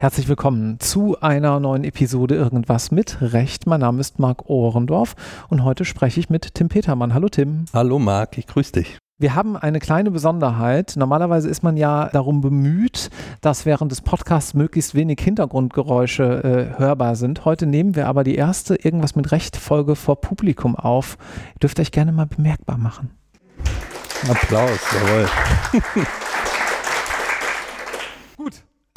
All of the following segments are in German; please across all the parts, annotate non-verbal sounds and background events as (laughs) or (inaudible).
Herzlich willkommen zu einer neuen Episode Irgendwas mit Recht. Mein Name ist Marc Ohrendorf und heute spreche ich mit Tim Petermann. Hallo Tim. Hallo Marc, ich grüße dich. Wir haben eine kleine Besonderheit. Normalerweise ist man ja darum bemüht, dass während des Podcasts möglichst wenig Hintergrundgeräusche äh, hörbar sind. Heute nehmen wir aber die erste Irgendwas mit Recht Folge vor Publikum auf. Ihr dürft euch gerne mal bemerkbar machen. Applaus, jawohl. (laughs)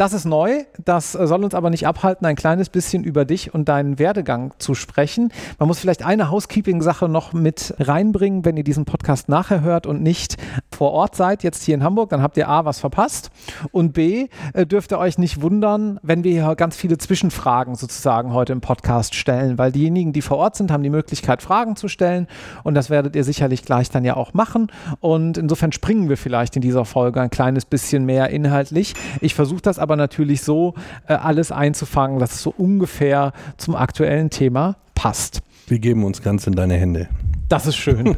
Das ist neu, das soll uns aber nicht abhalten, ein kleines bisschen über dich und deinen Werdegang zu sprechen. Man muss vielleicht eine Housekeeping-Sache noch mit reinbringen, wenn ihr diesen Podcast nachher hört und nicht vor Ort seid, jetzt hier in Hamburg, dann habt ihr A, was verpasst und B, äh, dürft ihr euch nicht wundern, wenn wir hier ganz viele Zwischenfragen sozusagen heute im Podcast stellen, weil diejenigen, die vor Ort sind, haben die Möglichkeit, Fragen zu stellen und das werdet ihr sicherlich gleich dann ja auch machen und insofern springen wir vielleicht in dieser Folge ein kleines bisschen mehr inhaltlich. Ich versuche das aber aber natürlich so äh, alles einzufangen, dass es so ungefähr zum aktuellen Thema passt. Wir geben uns ganz in deine Hände. Das ist schön.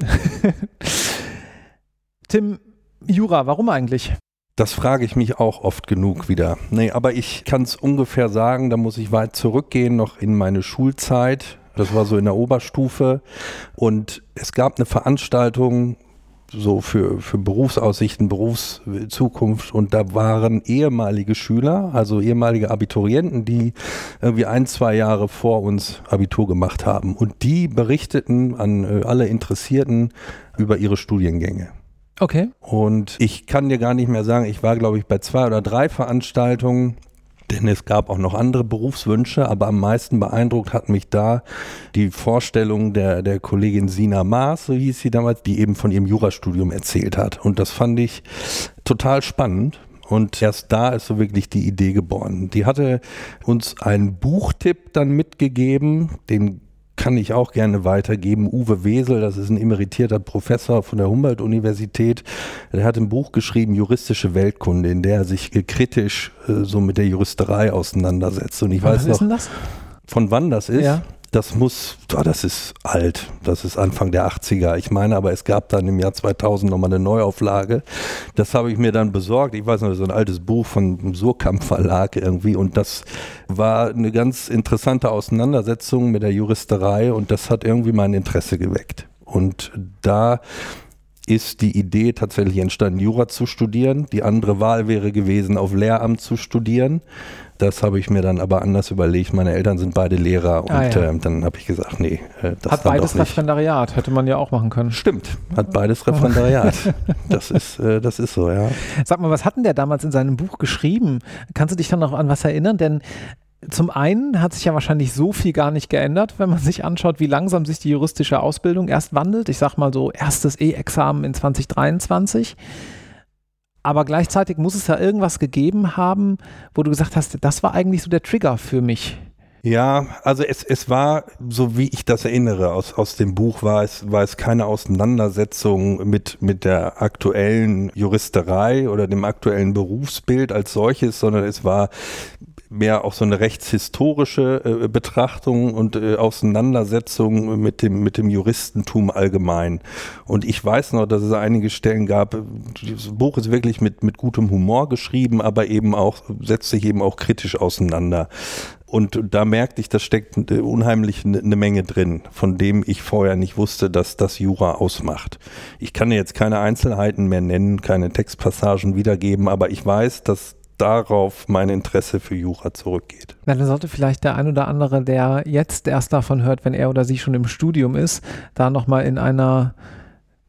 (laughs) Tim, Jura, warum eigentlich? Das frage ich mich auch oft genug wieder. Nee, aber ich kann es ungefähr sagen, da muss ich weit zurückgehen, noch in meine Schulzeit. Das war so in der Oberstufe. Und es gab eine Veranstaltung, so für, für Berufsaussichten, Berufszukunft. Und da waren ehemalige Schüler, also ehemalige Abiturienten, die irgendwie ein, zwei Jahre vor uns Abitur gemacht haben. Und die berichteten an äh, alle Interessierten über ihre Studiengänge. Okay. Und ich kann dir gar nicht mehr sagen, ich war, glaube ich, bei zwei oder drei Veranstaltungen denn es gab auch noch andere Berufswünsche, aber am meisten beeindruckt hat mich da die Vorstellung der, der Kollegin Sina Maas, so hieß sie damals, die eben von ihrem Jurastudium erzählt hat. Und das fand ich total spannend. Und erst da ist so wirklich die Idee geboren. Die hatte uns einen Buchtipp dann mitgegeben, den kann ich auch gerne weitergeben. Uwe Wesel, das ist ein emeritierter Professor von der Humboldt-Universität, der hat ein Buch geschrieben, Juristische Weltkunde, in der er sich kritisch äh, so mit der Juristerei auseinandersetzt. Und ich weiß Was noch, von wann das ist. Ja das muss, oh, das ist alt, das ist Anfang der 80er. Ich meine aber, es gab dann im Jahr 2000 nochmal eine Neuauflage. Das habe ich mir dann besorgt. Ich weiß noch, so ein altes Buch von Surkamp Verlag irgendwie und das war eine ganz interessante Auseinandersetzung mit der Juristerei und das hat irgendwie mein Interesse geweckt. Und da ist die Idee tatsächlich entstanden, Jura zu studieren. Die andere Wahl wäre gewesen, auf Lehramt zu studieren. Das habe ich mir dann aber anders überlegt. Meine Eltern sind beide Lehrer und ah, ja. äh, dann habe ich gesagt, nee, äh, das Hat beides Referendariat, hätte man ja auch machen können. Stimmt, hat beides (laughs) Referendariat. das, ist, äh, das ist so, ja. Sag mal, was hat denn der damals in seinem Buch geschrieben? Kannst du dich dann noch an was erinnern? Denn zum einen hat sich ja wahrscheinlich so viel gar nicht geändert, wenn man sich anschaut, wie langsam sich die juristische Ausbildung erst wandelt. Ich sag mal so, erstes E-Examen in 2023. Aber gleichzeitig muss es ja irgendwas gegeben haben, wo du gesagt hast, das war eigentlich so der Trigger für mich. Ja, also es, es war, so wie ich das erinnere, aus, aus dem Buch war es, war es keine Auseinandersetzung mit, mit der aktuellen Juristerei oder dem aktuellen Berufsbild als solches, sondern es war mehr auch so eine rechtshistorische äh, Betrachtung und äh, Auseinandersetzung mit dem, mit dem Juristentum allgemein. Und ich weiß noch, dass es einige Stellen gab, das Buch ist wirklich mit, mit gutem Humor geschrieben, aber eben auch, setzt sich eben auch kritisch auseinander. Und da merkte ich, da steckt unheimlich eine ne Menge drin, von dem ich vorher nicht wusste, dass das Jura ausmacht. Ich kann jetzt keine Einzelheiten mehr nennen, keine Textpassagen wiedergeben, aber ich weiß, dass darauf mein Interesse für Jura zurückgeht. Na, dann sollte vielleicht der ein oder andere, der jetzt erst davon hört, wenn er oder sie schon im Studium ist, da nochmal in einer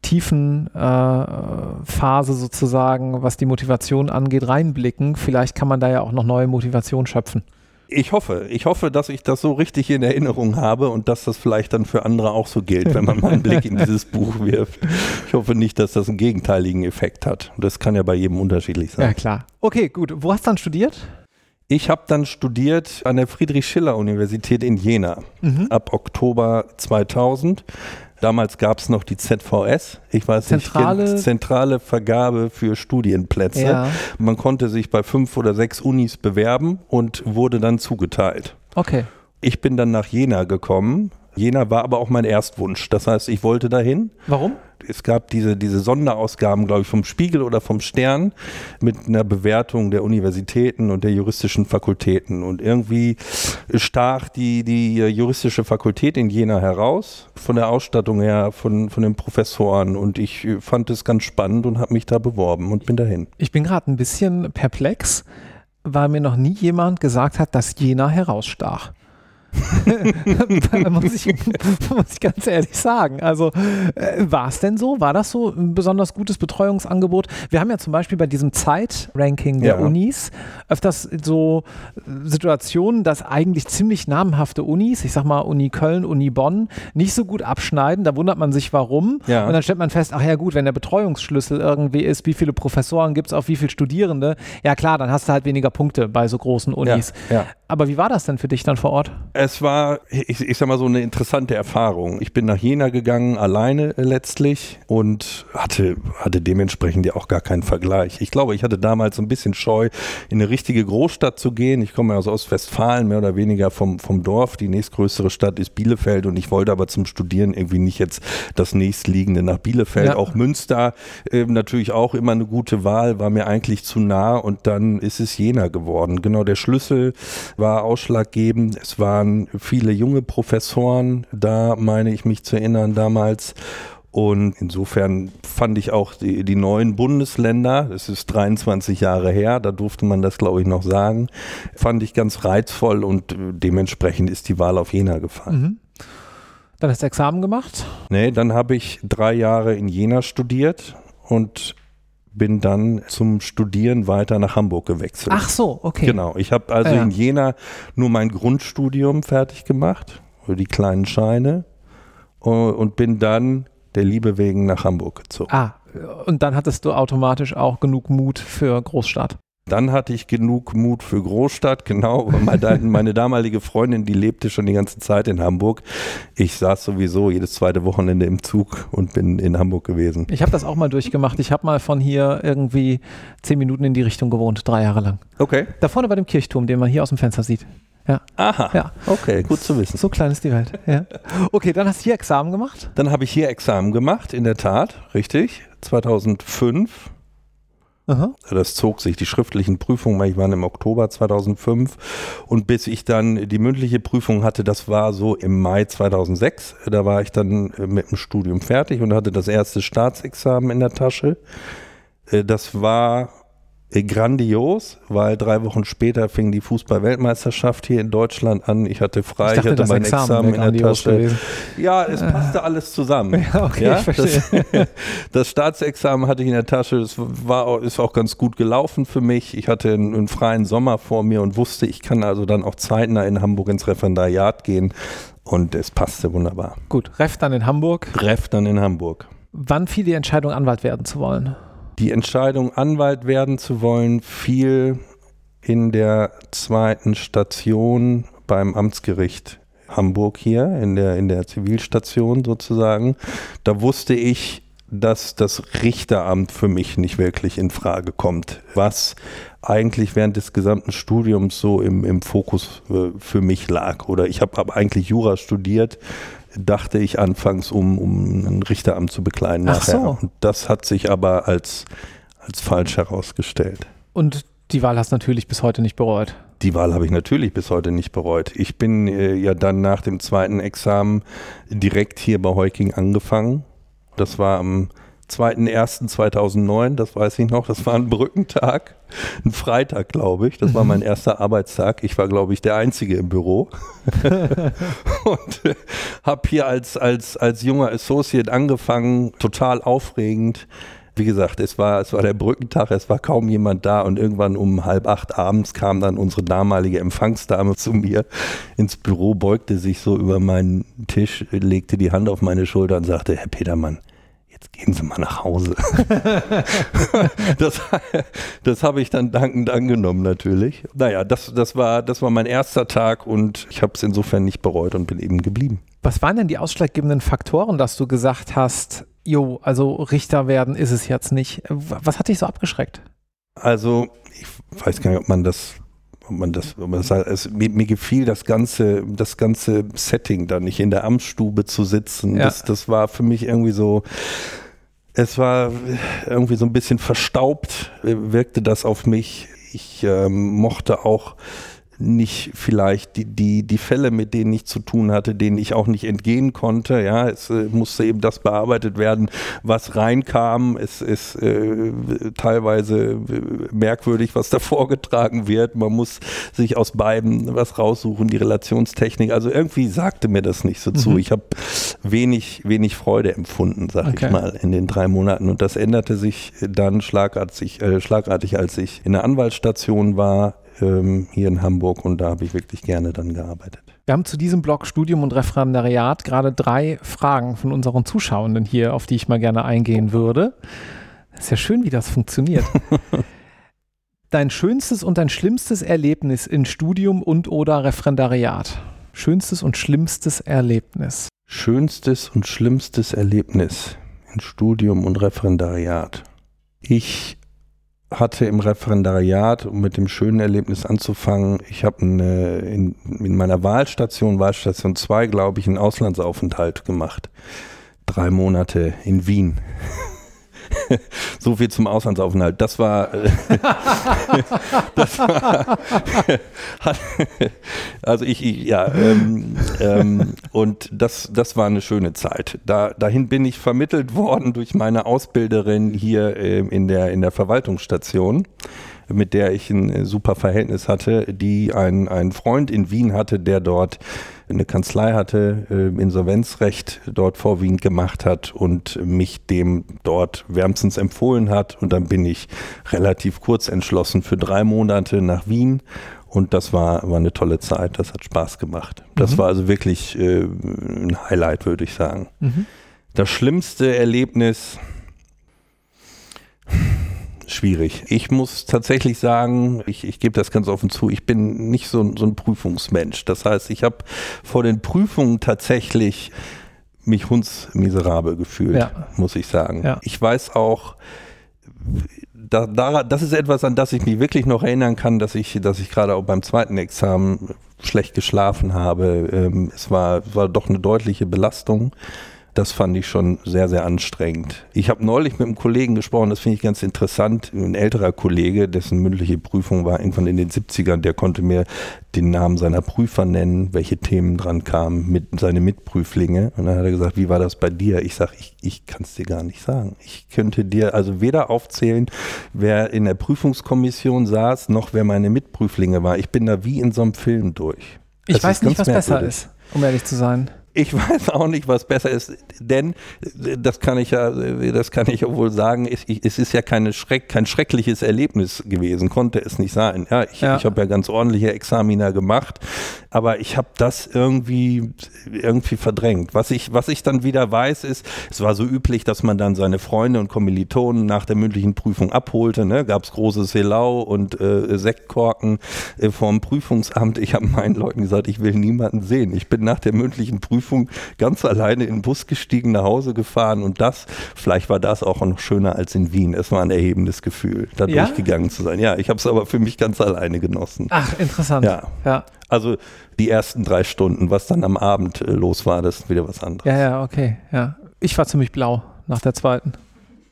tiefen äh, Phase sozusagen, was die Motivation angeht, reinblicken. Vielleicht kann man da ja auch noch neue Motivation schöpfen. Ich hoffe, ich hoffe, dass ich das so richtig in Erinnerung habe und dass das vielleicht dann für andere auch so gilt, wenn man mal einen Blick in dieses Buch wirft. Ich hoffe nicht, dass das einen gegenteiligen Effekt hat. Das kann ja bei jedem unterschiedlich sein. Ja, klar. Okay, gut. Wo hast du dann studiert? Ich habe dann studiert an der Friedrich-Schiller-Universität in Jena mhm. ab Oktober 2000 Damals gab es noch die ZVS, ich weiß zentrale, nicht, zentrale Vergabe für Studienplätze. Ja. Man konnte sich bei fünf oder sechs Unis bewerben und wurde dann zugeteilt. Okay. Ich bin dann nach Jena gekommen Jena war aber auch mein Erstwunsch. Das heißt, ich wollte dahin. Warum? Es gab diese, diese Sonderausgaben, glaube ich, vom Spiegel oder vom Stern mit einer Bewertung der Universitäten und der juristischen Fakultäten. Und irgendwie stach die, die juristische Fakultät in Jena heraus, von der Ausstattung her, von, von den Professoren. Und ich fand es ganz spannend und habe mich da beworben und bin dahin. Ich bin gerade ein bisschen perplex, weil mir noch nie jemand gesagt hat, dass Jena herausstach. Muss, ich, muss ich ganz ehrlich sagen. Also äh, war es denn so? War das so ein besonders gutes Betreuungsangebot? Wir haben ja zum Beispiel bei diesem Zeitranking der ja. Unis öfters so Situationen, dass eigentlich ziemlich namhafte Unis, ich sag mal Uni Köln, Uni Bonn, nicht so gut abschneiden. Da wundert man sich, warum. Ja. Und dann stellt man fest, ach ja gut, wenn der Betreuungsschlüssel irgendwie ist, wie viele Professoren gibt es auf wie viele Studierende, ja klar, dann hast du halt weniger Punkte bei so großen Unis. Ja, Aber wie war das denn für dich dann vor Ort? Es war, ich, ich sag mal, so eine interessante Erfahrung. Ich bin nach Jena gegangen, alleine letztlich und hatte, hatte dementsprechend ja auch gar keinen Vergleich. Ich glaube, ich hatte damals so ein bisschen Scheu, in eine richtige Großstadt zu gehen. Ich komme aus Ostwestfalen, mehr oder weniger vom, vom Dorf. Die nächstgrößere Stadt ist Bielefeld und ich wollte aber zum Studieren irgendwie nicht jetzt das nächstliegende nach Bielefeld. Ja. Auch Münster äh, natürlich auch immer eine gute Wahl, war mir eigentlich zu nah und dann ist es Jena geworden. Genau, der Schlüssel war ausschlaggebend. Es waren viele junge Professoren da, meine ich mich zu erinnern damals. Und insofern fand ich auch die, die, neuen Bundesländer, das ist 23 Jahre her, da durfte man das, glaube ich, noch sagen, fand ich ganz reizvoll und dementsprechend ist die Wahl auf Jena gefallen. Mhm. Dann hast du Examen gemacht? Nee, dann habe ich drei Jahre in Jena studiert und bin dann zum Studieren weiter nach Hamburg gewechselt. Ach so, okay. Genau. Ich habe also ja. in Jena nur mein Grundstudium fertig gemacht, die kleinen Scheine, und bin dann der Liebe wegen nach Hamburg gezogen. Ah, und dann hattest du automatisch auch genug Mut für Großstadt. Dann hatte ich genug Mut für Großstadt, genau. (laughs) Meine, damalige Freundin, die lebte schon die ganze Zeit in Hamburg. Ich saß sowieso jedes zweite Wochenende im Zug und bin in Hamburg gewesen. Ich habe das auch mal durchgemacht. Ich habe mal von hier irgendwie zehn Minuten in die Richtung gewohnt, drei Jahre lang. Okay. Da vorne bei dem Kirchturm, den man hier aus dem Fenster sieht. Ja. Aha. Ja. Okay, gut zu wissen. So klein ist die Welt. Ja. Okay, dann hast du hier Examen gemacht? Dann habe ich hier Examen gemacht, in der Tat, richtig. 2005 Aha. Das zog sich, die schriftlichen Prüfungen, ich war im Oktober 2005 und bis ich dann die mündliche Prüfung hatte, das war so im Mai 2006, da war ich dann äh, mit dem Studium fertig und hatte das erste Staatsexamen in der Tasche. Äh, das war grandios, weil drei Wochen später fing die Fußball-Weltmeisterschaft hier in Deutschland an. Ich hatte frei, ich, dachte, ich hatte mein Examen, Examen in der Tasche. Gewesen. Ja, es passte alles zusammen. (laughs) Ja, okay, ja, das, (laughs) das, Staatsexamen hatte ich in der Tasche. Das war, ist auch ganz gut gelaufen für mich. Ich hatte einen, einen freien Sommer vor mir und wusste, ich kann also dann auch zeitnah in Hamburg ins Referendariat gehen. Und es passte wunderbar. Gut, Ref dann in Hamburg. Ref dann in Hamburg. Wann fiel die Entscheidung, Anwalt werden zu wollen? Die Entscheidung, Anwalt werden zu wollen, fiel in der zweiten Station beim Amtsgericht Hamburg hier, in der, in der Zivilstation sozusagen. Da wusste ich, dass das Richteramt für mich nicht wirklich in Frage kommt, was eigentlich während des gesamten Studiums so im, im Fokus äh, für mich lag. Oder ich habe hab eigentlich Jura studiert, dachte ich anfangs, um, um ein Richteramt zu bekleiden. Ach nachher. so. Und das hat sich aber als, als falsch herausgestellt. Und die Wahl hast du natürlich bis heute nicht bereut. Die Wahl habe ich natürlich bis heute nicht bereut. Ich bin äh, ja dann nach dem zweiten Examen direkt hier bei Heuking angefangen. Das war am 2.1.2009, das weiß ich noch, das war ein Brückentag, ein Freitag, glaube ich. Das war mein erster Arbeitstag. Ich war, glaube ich, der Einzige im Büro. (laughs) und äh, habe hier als, als, als junger Associate angefangen, total aufregend. Wie gesagt, es war, es war der Brückentag, es war kaum jemand da und irgendwann um halb acht abends kam dann unsere damalige Empfangsdame zu mir ins Büro, beugte sich so über meinen Tisch, legte die Hand auf meine Schulter und sagte, Herr Petermann, jetzt gehen Sie mal nach Hause. (laughs) das das habe ich dann dankend angenommen natürlich. Naja, das, das, war, das war mein erster Tag und ich habe es insofern nicht bereut und bin eben geblieben. Was waren denn die ausschlaggebenden Faktoren, dass du gesagt hast, jo, also Richter werden ist es jetzt nicht? Was hat dich so abgeschreckt? Also, ich weiß gar nicht, ob man das man das, man das es, mir, mir, gefiel das ganze, das ganze Setting da nicht in der Amtsstube zu sitzen. Ja. Das, das war für mich irgendwie so, es war irgendwie so ein bisschen verstaubt, wirkte das auf mich. Ich ähm, mochte auch nicht vielleicht die, die, die Fälle, mit denen ich zu tun hatte, denen ich auch nicht entgehen konnte. Ja, es äh, musste eben das bearbeitet werden, was reinkam. Es ist äh, teilweise äh, merkwürdig, was da (laughs) vorgetragen wird. Man muss sich aus beiden was raussuchen, die Relationstechnik. Also irgendwie sagte mir das nicht so mhm. zu. Ich habe wenig, wenig Freude empfunden, sag okay. ich mal, in den drei Monaten. Und das änderte sich dann schlagartig, äh, schlagartig als ich in der Anwaltsstation war ähm, hier in Hamburg und da habe ich wirklich gerne dann gearbeitet. Wir haben zu diesem Blog Studium und Referendariat gerade drei Fragen von unseren Zuschauenden hier, auf die ich mal gerne eingehen würde. Ist ja schön, wie das funktioniert. (laughs) dein schönstes und dein schlimmstes Erlebnis in Studium und oder Referendariat? Schönstes und schlimmstes Erlebnis. Schönstes und schlimmstes Erlebnis in Studium und Referendariat. Ich hatte im Referendariat, um mit dem schönen Erlebnis anzufangen, ich habe in, in meiner Wahlstation, Wahlstation 2, glaube ich, einen Auslandsaufenthalt gemacht. Drei Monate in Wien. (laughs) so viel zum Auslandsaufenthalt. Das war, äh, (laughs) das war (laughs) also ich, ich ja, ähm, ähm, und das, das war eine schöne Zeit. Da, dahin bin ich vermittelt worden durch meine Ausbilderin hier äh, in, der, in der Verwaltungsstation mit der ich ein super Verhältnis hatte, die einen Freund in Wien hatte, der dort eine Kanzlei hatte, äh, Insolvenzrecht dort vorwiegend gemacht hat und mich dem dort wärmstens empfohlen hat. Und dann bin ich relativ kurz entschlossen für drei Monate nach Wien. Und das war, war eine tolle Zeit, das hat Spaß gemacht. Das mhm. war also wirklich äh, ein Highlight, würde ich sagen. Mhm. Das schlimmste Erlebnis, schwierig. Ich muss tatsächlich sagen, ich, ich gebe das ganz offen zu, ich bin nicht so, so ein Prüfungsmensch. Das heißt, ich habe vor den Prüfungen tatsächlich mich hundsmiserabel gefühlt, ja. muss ich sagen. Ja. Ich weiß auch, da, da, das ist etwas, an das ich mich wirklich noch erinnern kann, dass ich, dass ich gerade auch beim zweiten Examen schlecht geschlafen habe. Ähm, es war, war doch eine deutliche Belastung. Das fand ich schon sehr, sehr anstrengend. Ich habe neulich mit einem Kollegen gesprochen, das finde ich ganz interessant. Ein älterer Kollege, dessen mündliche Prüfung war irgendwann in den 70ern, der konnte mir den Namen seiner Prüfer nennen, welche Themen dran kamen, mit seine Mitprüflinge. Und dann hat er gesagt, wie war das bei dir? Ich sage, ich, ich kann es dir gar nicht sagen. Ich könnte dir also weder aufzählen, wer in der Prüfungskommission saß, noch wer meine Mitprüflinge war. Ich bin da wie in so einem Film durch. Ich das weiß nicht, was besser ist, um ehrlich zu sein. Ich (laughs) weiß auch nicht, was besser ist, denn das kann ich ja, das kann ich ja wohl sagen, es, es ist ja keine Schreck, kein schreckliches Erlebnis gewesen, konnte es nicht sein. Ja, ich, ja. ich habe ja ganz ordentliche Examina gemacht, aber ich habe das irgendwie, irgendwie verdrängt. Was ich, was ich dann wieder weiß, ist, es war so üblich, dass man dann seine Freunde und Kommilitonen nach der mündlichen Prüfung abholte. Ne? Gab es großes Helau und äh, Sektkorken äh, vom Prüfungsamt. Ich habe meinen Leuten gesagt, ich will niemanden sehen. Ich bin nach der mündlichen Prüfung Prüfung ganz alleine in den Bus gestiegen, nach Hause gefahren und das, vielleicht war das auch noch schöner als in Wien. Es war ein erhebendes Gefühl, da ja? durchgegangen zu sein. Ja, ich habe es aber für mich ganz alleine genossen. Ach, interessant. Ja. ja. Also die ersten drei Stunden, was dann am Abend äh, los war, das ist wieder was anderes. Ja, ja, okay. Ja. Ich war ziemlich blau nach der zweiten.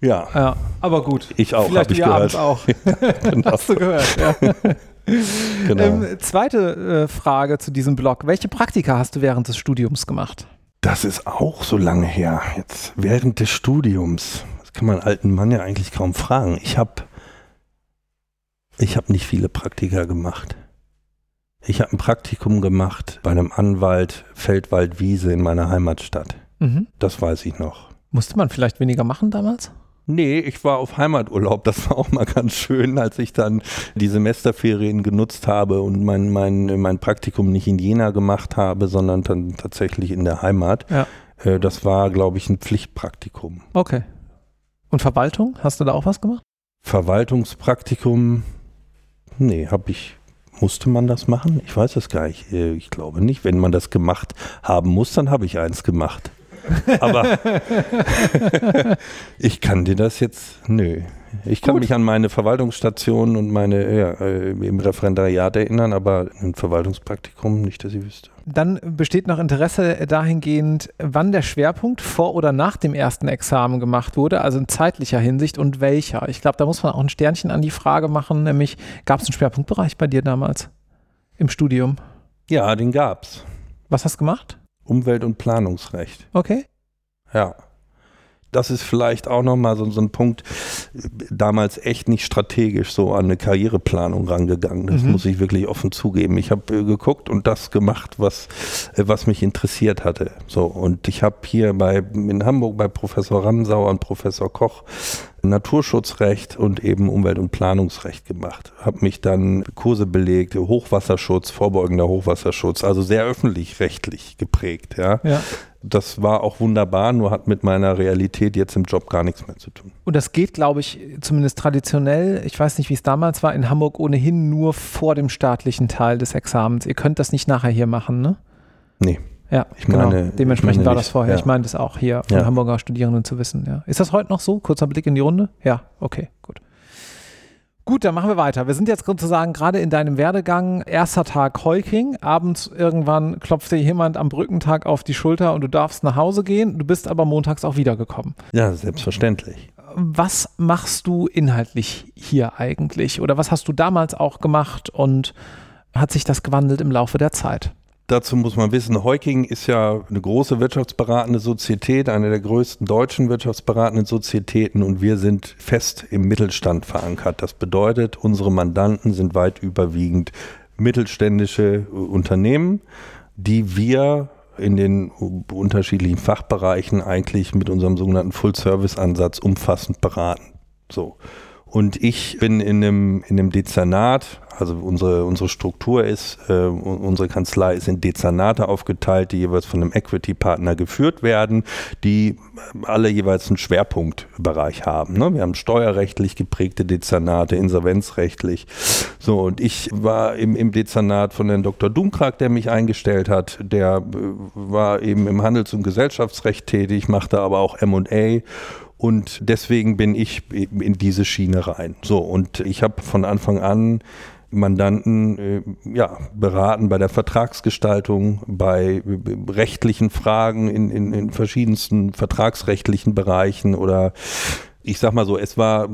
Ja. ja aber gut. Ich auch, habe ich gehört. auch. (laughs) genau. Hast du gehört, ja. (laughs) (laughs) genau. Ähm, zweite äh, Frage zu diesem Blog. Welche Praktika hast du während des Studiums gemacht? Das ist auch so lange her. Jetzt während des Studiums. Das kann man alten Mann ja eigentlich kaum fragen. Ich habe ich hab nicht viele Praktika gemacht. Ich habe ein Praktikum gemacht bei einem Anwalt Feldwald-Wiese in meiner Heimatstadt. Mhm. Das weiß ich noch. Musste man vielleicht weniger machen damals? Nee, ich war auf Heimaturlaub. Das war auch mal ganz schön, als ich dann die Semesterferien genutzt habe und mein, mein, mein Praktikum nicht in Jena gemacht habe, sondern dann tatsächlich in der Heimat. Ja. Äh, das war, glaube ich, ein Pflichtpraktikum. Okay. Und Verwaltung? Hast du da auch was gemacht? Verwaltungspraktikum? Nee, habe ich. Musste man das machen? Ich weiß es gar nicht. Äh, ich glaube nicht. Wenn man das gemacht haben muss, dann habe ich eins gemacht. Aber (laughs) ich kann dir das jetzt, nö. Ich kann Gut. mich an meine Verwaltungsstation und meine ja, äh, im Referendariat erinnern, aber ein Verwaltungspraktikum nicht, dass ich wüsste. Dann besteht noch Interesse dahingehend, wann der Schwerpunkt vor oder nach dem ersten Examen gemacht wurde, also in zeitlicher Hinsicht und welcher. Ich glaube, da muss man auch ein Sternchen an die Frage machen, nämlich gab es einen Schwerpunktbereich bei dir damals im Studium? Ja, den gab's. Was hast du gemacht? Umwelt- und Planungsrecht. Okay. Ja. Das ist vielleicht auch nochmal so, so ein Punkt, damals echt nicht strategisch so an eine Karriereplanung rangegangen. Das Mhm. muss ich wirklich offen zugeben. Ich habe äh, geguckt und das gemacht, was, äh, was mich interessiert hatte. So, und ich habe hier bei, in Hamburg bei Professor Ramsauer und Professor Koch Naturschutzrecht und eben Umwelt- und Planungsrecht gemacht. Habe mich dann Kurse belegt, Hochwasserschutz, vorbeugender Hochwasserschutz, also sehr öffentlich-rechtlich geprägt. Ja. Ja. Das war auch wunderbar, nur hat mit meiner Realität jetzt im Job gar nichts mehr zu tun. Und das geht, glaube ich, zumindest traditionell, ich weiß nicht, wie es damals war, in Hamburg ohnehin nur vor dem staatlichen Teil des Examens. Ihr könnt das nicht nachher hier machen, ne? Nee. Ja, Ich meine- Dementsprechend meine war das vorher. ja. Ich meine das auch hier von Ja. Hamburger Studierenden zu wissen. Ja. Ist das heute noch so? Kurzer Blick in die Runde? Ja, okay, gut. Gut, dann machen wir weiter. Wir sind jetzt sozusagen gerade in deinem Werdegang. Erster Tag Heuking. Abends irgendwann klopft dir jemand am Brückentag auf die Schulter und du darfst nach Hause gehen. Du bist aber montags auch wiedergekommen. Ja, selbstverständlich. Was machst du inhaltlich hier eigentlich? Oder was hast du damals auch gemacht und hat sich das gewandelt im Laufe der Zeit? Dazu muss man wissen, Heuking ist ja eine große wirtschaftsberatende Sozietät, eine der größten deutschen wirtschaftsberatenden Sozietäten und wir sind fest im Mittelstand verankert. Das bedeutet, unsere Mandanten sind weit überwiegend mittelständische äh, Unternehmen, die wir in den unterschiedlichen Fachbereichen eigentlich mit unserem sogenannten Full-Service-Ansatz umfassend beraten. So. Und ich bin in einem, in einem Dezernat, also unsere, unsere Struktur ist, äh, unsere Kanzlei ist in Dezernate aufgeteilt, die jeweils von einem Equity-Partner geführt werden, die alle jeweils einen Schwerpunktbereich haben. Ne? Wir haben steuerrechtlich geprägte Dezernate, insolvenzrechtlich. So, und ich war im, im Dezernat von Herrn Dr. Dumkrag, der mich eingestellt hat, der äh, war eben im Handels- und Gesellschaftsrecht tätig, machte aber auch M&A und deswegen bin ich in diese Schiene rein. So, und ich habe von Anfang an Mandanten äh, ja, beraten bei der Vertragsgestaltung, bei äh, rechtlichen Fragen in, in, in verschiedensten vertragsrechtlichen Bereichen oder ich sag mal so, es war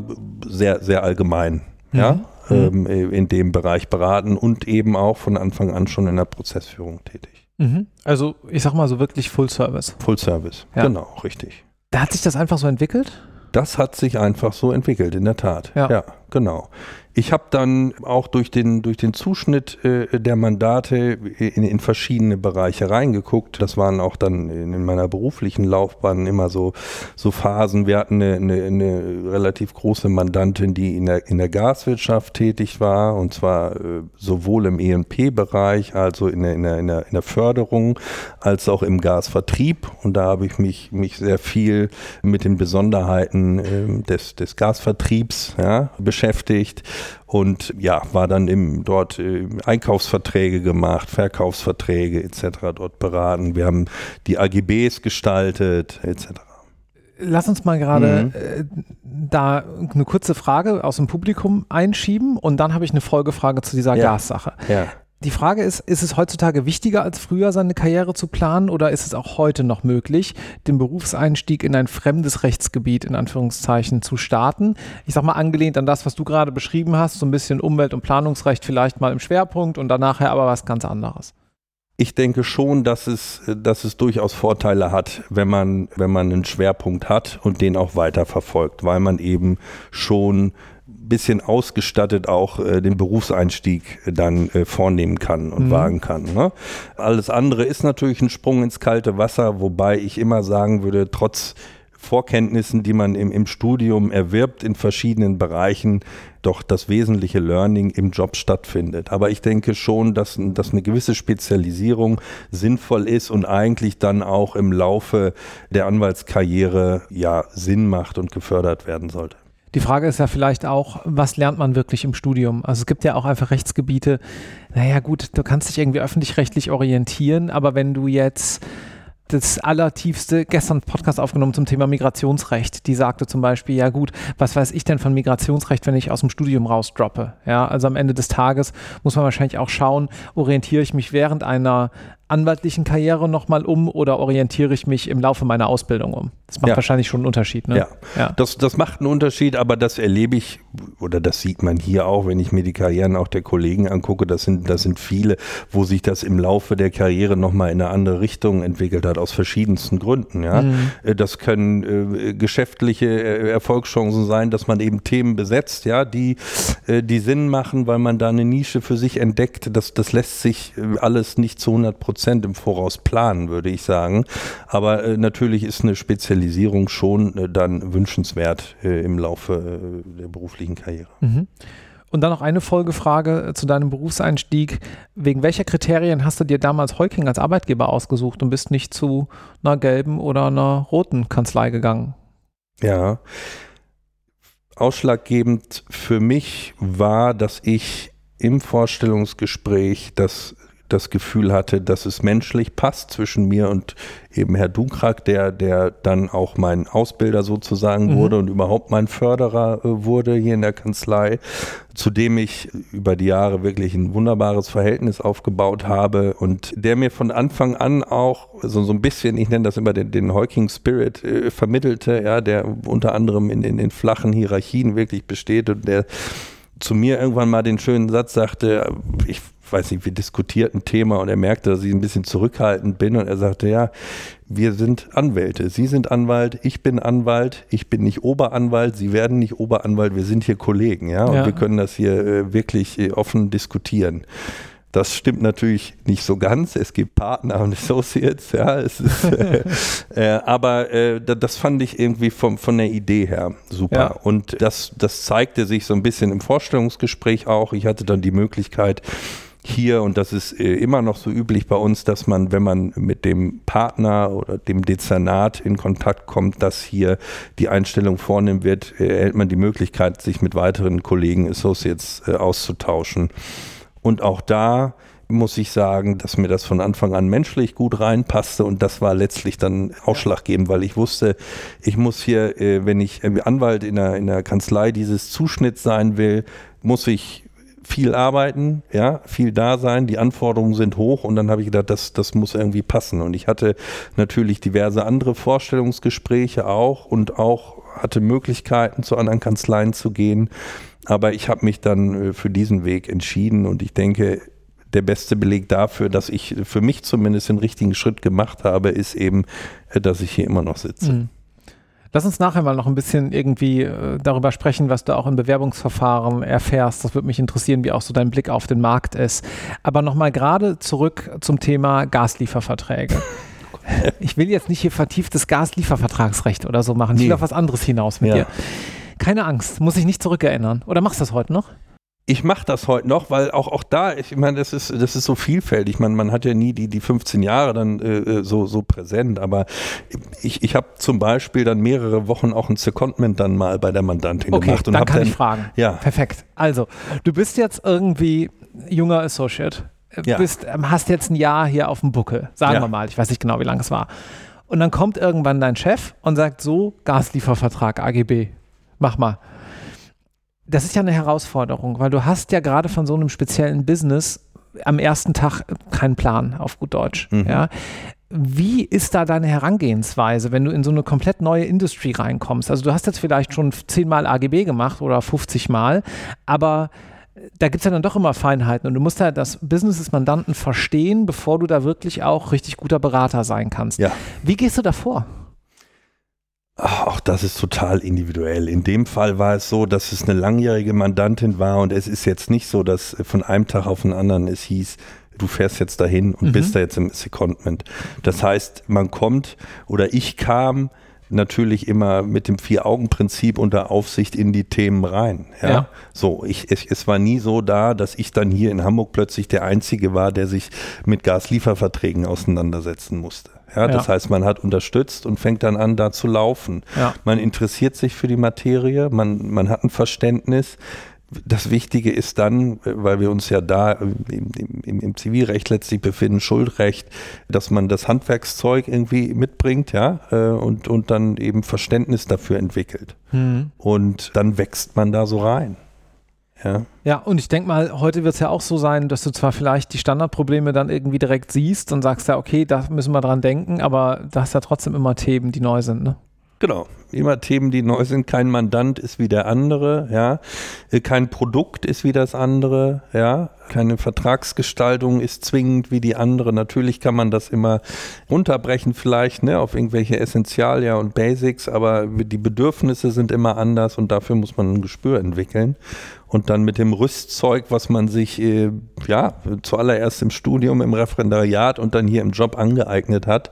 sehr, sehr allgemein. Ja, ähm, äh, in dem Bereich beraten und eben auch von Anfang an schon in der Prozessführung tätig. Mhm. Also ich sag mal so wirklich Full Service. Full Service, Ja. genau, richtig. Da hat sich das einfach so entwickelt? Das hat sich einfach so entwickelt, in der Tat. Ja. genau. Ich habe dann auch durch den, durch den Zuschnitt äh, der Mandate in, in verschiedene Bereiche reingeguckt. Das waren auch dann in, in meiner beruflichen Laufbahn immer so, so Phasen. Wir hatten eine, eine, eine relativ große Mandantin, die in der, in der Gaswirtschaft tätig war, und zwar äh, sowohl im ENP-Bereich, also in der, in, der, in, der, in der Förderung, als auch im Gasvertrieb. Und da habe ich mich, mich sehr viel mit den Besonderheiten ähm, des, des Gasvertriebs ja, beschäftigt und ja, war dann im, dort äh, Einkaufsverträge gemacht, Verkaufsverträge etc. dort beraten. Wir haben die AGBs gestaltet etc. Lass uns mal gerade Mhm. äh, da eine kurze Frage aus dem Publikum einschieben und dann habe ich eine Folgefrage zu dieser Ja. Gassache. Ja. Die Frage ist, ist es heutzutage wichtiger als früher, seine Karriere zu planen oder ist es auch heute noch möglich, den Berufseinstieg in ein fremdes Rechtsgebiet in Anführungszeichen zu starten? Ich sag mal angelehnt an das, was du gerade beschrieben hast, so ein bisschen Umwelt- und Planungsrecht vielleicht mal im Schwerpunkt und dann nachher aber was ganz anderes. Ich denke schon, dass es, dass es durchaus Vorteile hat, wenn man, wenn man einen Schwerpunkt hat und den auch weiterverfolgt, weil man eben schon bisschen ausgestattet auch äh, den Berufseinstieg dann äh, vornehmen kann und Mhm. wagen kann. Ne? Alles andere ist natürlich ein Sprung ins kalte Wasser, wobei ich immer sagen würde, trotz Vorkenntnissen, die man im, im Studium erwirbt in verschiedenen Bereichen, doch das wesentliche Learning im Job stattfindet. Aber ich denke schon, dass, dass eine gewisse Spezialisierung sinnvoll ist und eigentlich dann auch im Laufe der Anwaltskarriere ja Sinn macht und gefördert werden sollte. Die Frage ist ja vielleicht auch, was lernt man wirklich im Studium? Also es gibt ja auch einfach Rechtsgebiete, naja gut, du kannst dich irgendwie öffentlich-rechtlich orientieren, aber wenn du jetzt das Allertiefste gestern Podcast aufgenommen zum Thema Migrationsrecht. Die sagte zum Beispiel, ja gut, was weiß ich denn von Migrationsrecht, wenn ich aus dem Studium rausdroppe? Ja, also am Ende des Tages muss man wahrscheinlich auch schauen, orientiere ich mich während einer anwaltlichen Karriere nochmal um oder orientiere ich mich im Laufe meiner Ausbildung um? Das macht Ja. wahrscheinlich schon einen Unterschied. Ne? Ja, ja. Das, das macht einen Unterschied, aber das erlebe ich, oder das sieht man hier auch, wenn ich mir die Karrieren auch der Kollegen angucke, das sind, das sind viele, wo sich das im Laufe der Karriere nochmal in eine andere Richtung entwickelt hat, aus verschiedensten Gründen. Ja? Mhm. Äh, Das können äh, geschäftliche äh, Erfolgschancen sein, dass man eben Themen besetzt, ja, die, äh, die Sinn machen, weil man da eine Nische für sich entdeckt. Das, das lässt sich äh, alles nicht zu 100 Prozent im Voraus planen, würde ich sagen. Aber äh, natürlich ist eine Spezialisierung schon äh, dann wünschenswert äh, im Laufe äh, der beruflichen Karriere. Mhm. Und dann noch eine Folgefrage äh, zu deinem Berufseinstieg. Wegen welcher Kriterien hast du dir damals Heuking als Arbeitgeber ausgesucht und bist nicht zu einer gelben oder einer roten Kanzlei gegangen? Ja. Ausschlaggebend für mich war, dass ich im Vorstellungsgespräch das, das Gefühl hatte, dass es menschlich passt zwischen mir und eben Herr Dunkrak, der, der dann auch mein Ausbilder sozusagen Mhm. wurde und überhaupt mein Förderer äh, wurde hier in der Kanzlei, zu dem ich über die Jahre wirklich ein wunderbares Verhältnis aufgebaut habe und der mir von Anfang an auch so, so ein bisschen, ich nenne das immer den, den Hawking Spirit, äh, vermittelte, ja, der unter anderem in, in den flachen Hierarchien wirklich besteht und der zu mir irgendwann mal den schönen Satz sagte, ich weiß nicht, wir diskutierten ein Thema und er merkte, dass ich ein bisschen zurückhaltend bin und er sagte, ja, wir sind Anwälte. Sie sind Anwalt, ich bin Anwalt, ich bin nicht Oberanwalt, Sie werden nicht Oberanwalt, wir sind hier Kollegen, ja, und Ja. wir können das hier äh, wirklich äh, offen diskutieren. Das stimmt natürlich nicht so ganz. Es gibt Partner und (laughs) Associates, ja. Es ist, äh, (laughs) äh, aber äh, da- das fand ich irgendwie vom, von der Idee her super. Ja. Und das, das zeigte sich so ein bisschen im Vorstellungsgespräch auch. Ich hatte dann die Möglichkeit, hier, und das ist äh, immer noch so üblich bei uns, dass man, wenn man mit dem Partner oder dem Dezernat in Kontakt kommt, dass hier die Einstellung vornehmen wird, äh, erhält man die Möglichkeit, sich mit weiteren Kollegen, Associates äh, auszutauschen. Und auch da muss ich sagen, dass mir das von Anfang an menschlich gut reinpasste und das war letztlich dann ausschlaggebend, weil ich wusste, ich muss hier, äh, wenn ich äh, Anwalt in der, in der Kanzlei dieses Zuschnitt sein will, muss ich viel arbeiten, ja, viel da sein, die Anforderungen sind hoch und dann habe ich gedacht, das, das muss irgendwie passen. Und ich hatte natürlich diverse andere Vorstellungsgespräche auch und auch hatte Möglichkeiten, zu anderen Kanzleien zu gehen. Aber ich habe mich dann äh, für diesen Weg entschieden und ich denke, der beste Beleg dafür, dass ich für mich zumindest den richtigen Schritt gemacht habe, ist eben, äh, dass ich hier immer noch sitze. Mhm. Lass uns nachher mal noch ein bisschen irgendwie äh, darüber sprechen, was du auch in Bewerbungsverfahren erfährst. Das würde mich interessieren, wie auch so dein Blick auf den Markt ist. Aber nochmal gerade zurück zum Thema Gaslieferverträge. (laughs) Ich will jetzt nicht hier vertieftes Gasliefervertragsrecht oder so machen. Ich will Nee. auf was anderes hinaus mit Ja. dir. Keine Angst, muss ich nicht zurückerinnern. Oder machst du das heute noch? Ich mache das heute noch, weil auch, auch da, ich meine, das ist, das ist so vielfältig. Man, man hat ja nie die, die 15 Jahre dann äh, so, so präsent, aber ich, ich habe zum Beispiel dann mehrere Wochen auch ein Secondment dann mal bei der Mandantin Okay, gemacht. und dann kann ich fragen. Ja. Perfekt. Also, du bist jetzt irgendwie junger Associate. Äh, Ja. Bist, ähm, hast jetzt ein Jahr hier auf dem Buckel, sagen Ja. wir mal. Ich weiß nicht genau, wie lange es war. Und dann kommt irgendwann dein Chef und sagt so, Gasliefervertrag AGB, mach mal. Das ist ja eine Herausforderung, weil du hast ja gerade von so einem speziellen Business am ersten Tag keinen Plan, auf gut Deutsch. Mhm. Ja. Wie ist da deine Herangehensweise, wenn du in so eine komplett neue Industrie reinkommst? Also du hast jetzt vielleicht schon zehnmal AGB gemacht oder 50 Mal, aber da gibt es ja dann doch immer Feinheiten und du musst ja das Business des Mandanten verstehen, bevor du da wirklich auch richtig guter Berater sein kannst. Ja. Wie gehst du da vor? Auch das ist total individuell. In dem Fall war es so, dass es eine langjährige Mandantin war und es ist jetzt nicht so, dass von einem Tag auf den anderen es hieß, du fährst jetzt dahin und Mhm. bist da jetzt im Secondment. Das heißt, man kommt oder ich kam natürlich immer mit dem Vier-Augen-Prinzip unter Aufsicht in die Themen rein. Ja? Ja. So, ich, es, es war nie so da, dass ich dann hier in Hamburg plötzlich der Einzige war, der sich mit Gaslieferverträgen auseinandersetzen musste. Ja, das Ja. heißt, man hat unterstützt und fängt dann an, da zu laufen. Ja. Man interessiert sich für die Materie, man, man hat ein Verständnis. das Wichtige ist dann, weil wir uns ja da im, im, im, Zivilrecht letztlich befinden, Schuldrecht, dass man das Handwerkszeug irgendwie mitbringt, ja, äh, und, und dann eben Verständnis dafür entwickelt. Mhm. Und dann wächst man da so rein. Ja. ja, und ich denke mal, heute wird es ja auch so sein, dass du zwar vielleicht die Standardprobleme dann irgendwie direkt siehst und sagst ja, okay, da müssen wir dran denken, aber da hast ja trotzdem immer Themen, die neu sind, ne? Genau. Immer Themen, die neu sind. Kein Mandant ist wie der andere, ja. Äh, kein Produkt ist wie das andere, ja. Keine Vertragsgestaltung ist zwingend wie die andere. Natürlich kann man das immer runterbrechen vielleicht, ne, auf irgendwelche Essentialia und Basics, aber die Bedürfnisse sind immer anders und dafür muss man ein Gespür entwickeln und dann mit dem Rüstzeug, was man sich äh, ja zuallererst im Studium, im Referendariat und dann hier im Job angeeignet hat,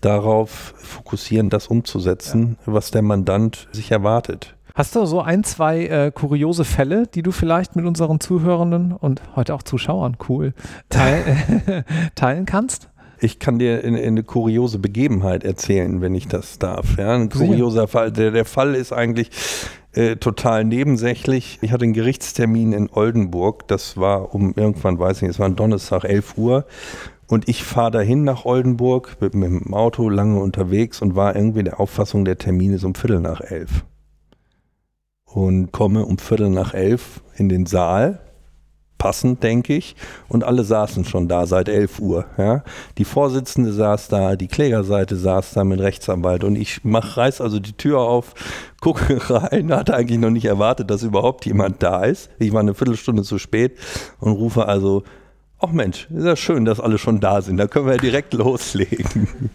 darauf fokussieren, das umzusetzen, ja. was der Mandant sich erwartet. Hast du so ein, zwei äh, kuriose Fälle, die du vielleicht mit unseren Zuhörenden und heute auch Zuschauern, cool, teil, (laughs) (laughs) teilen kannst? Ich kann dir eine, eine, kuriose Begebenheit erzählen, wenn ich das darf. Ja, ein kurioser Fall. Der, der Fall ist eigentlich, äh, total nebensächlich. Ich hatte einen Gerichtstermin in Oldenburg. Das war um irgendwann, weiß ich nicht, es war ein Donnerstag, 11 Uhr. Und ich fahre dahin nach Oldenburg mit, mit dem Auto lange unterwegs und war irgendwie der Auffassung, der Termin ist um Viertel nach elf. Und komme um Viertel nach elf in den Saal passend, denke ich. Und alle saßen schon da seit 11 Uhr. Ja. Die Vorsitzende saß da, die Klägerseite saß da mit Rechtsanwalt und ich mach, reiß also die Tür auf, gucke (laughs) rein, hatte eigentlich noch nicht erwartet, dass überhaupt jemand da ist. Ich war eine Viertelstunde zu spät und rufe also, ach Mensch, ist ja schön, dass alle schon da sind, da können wir ja direkt loslegen.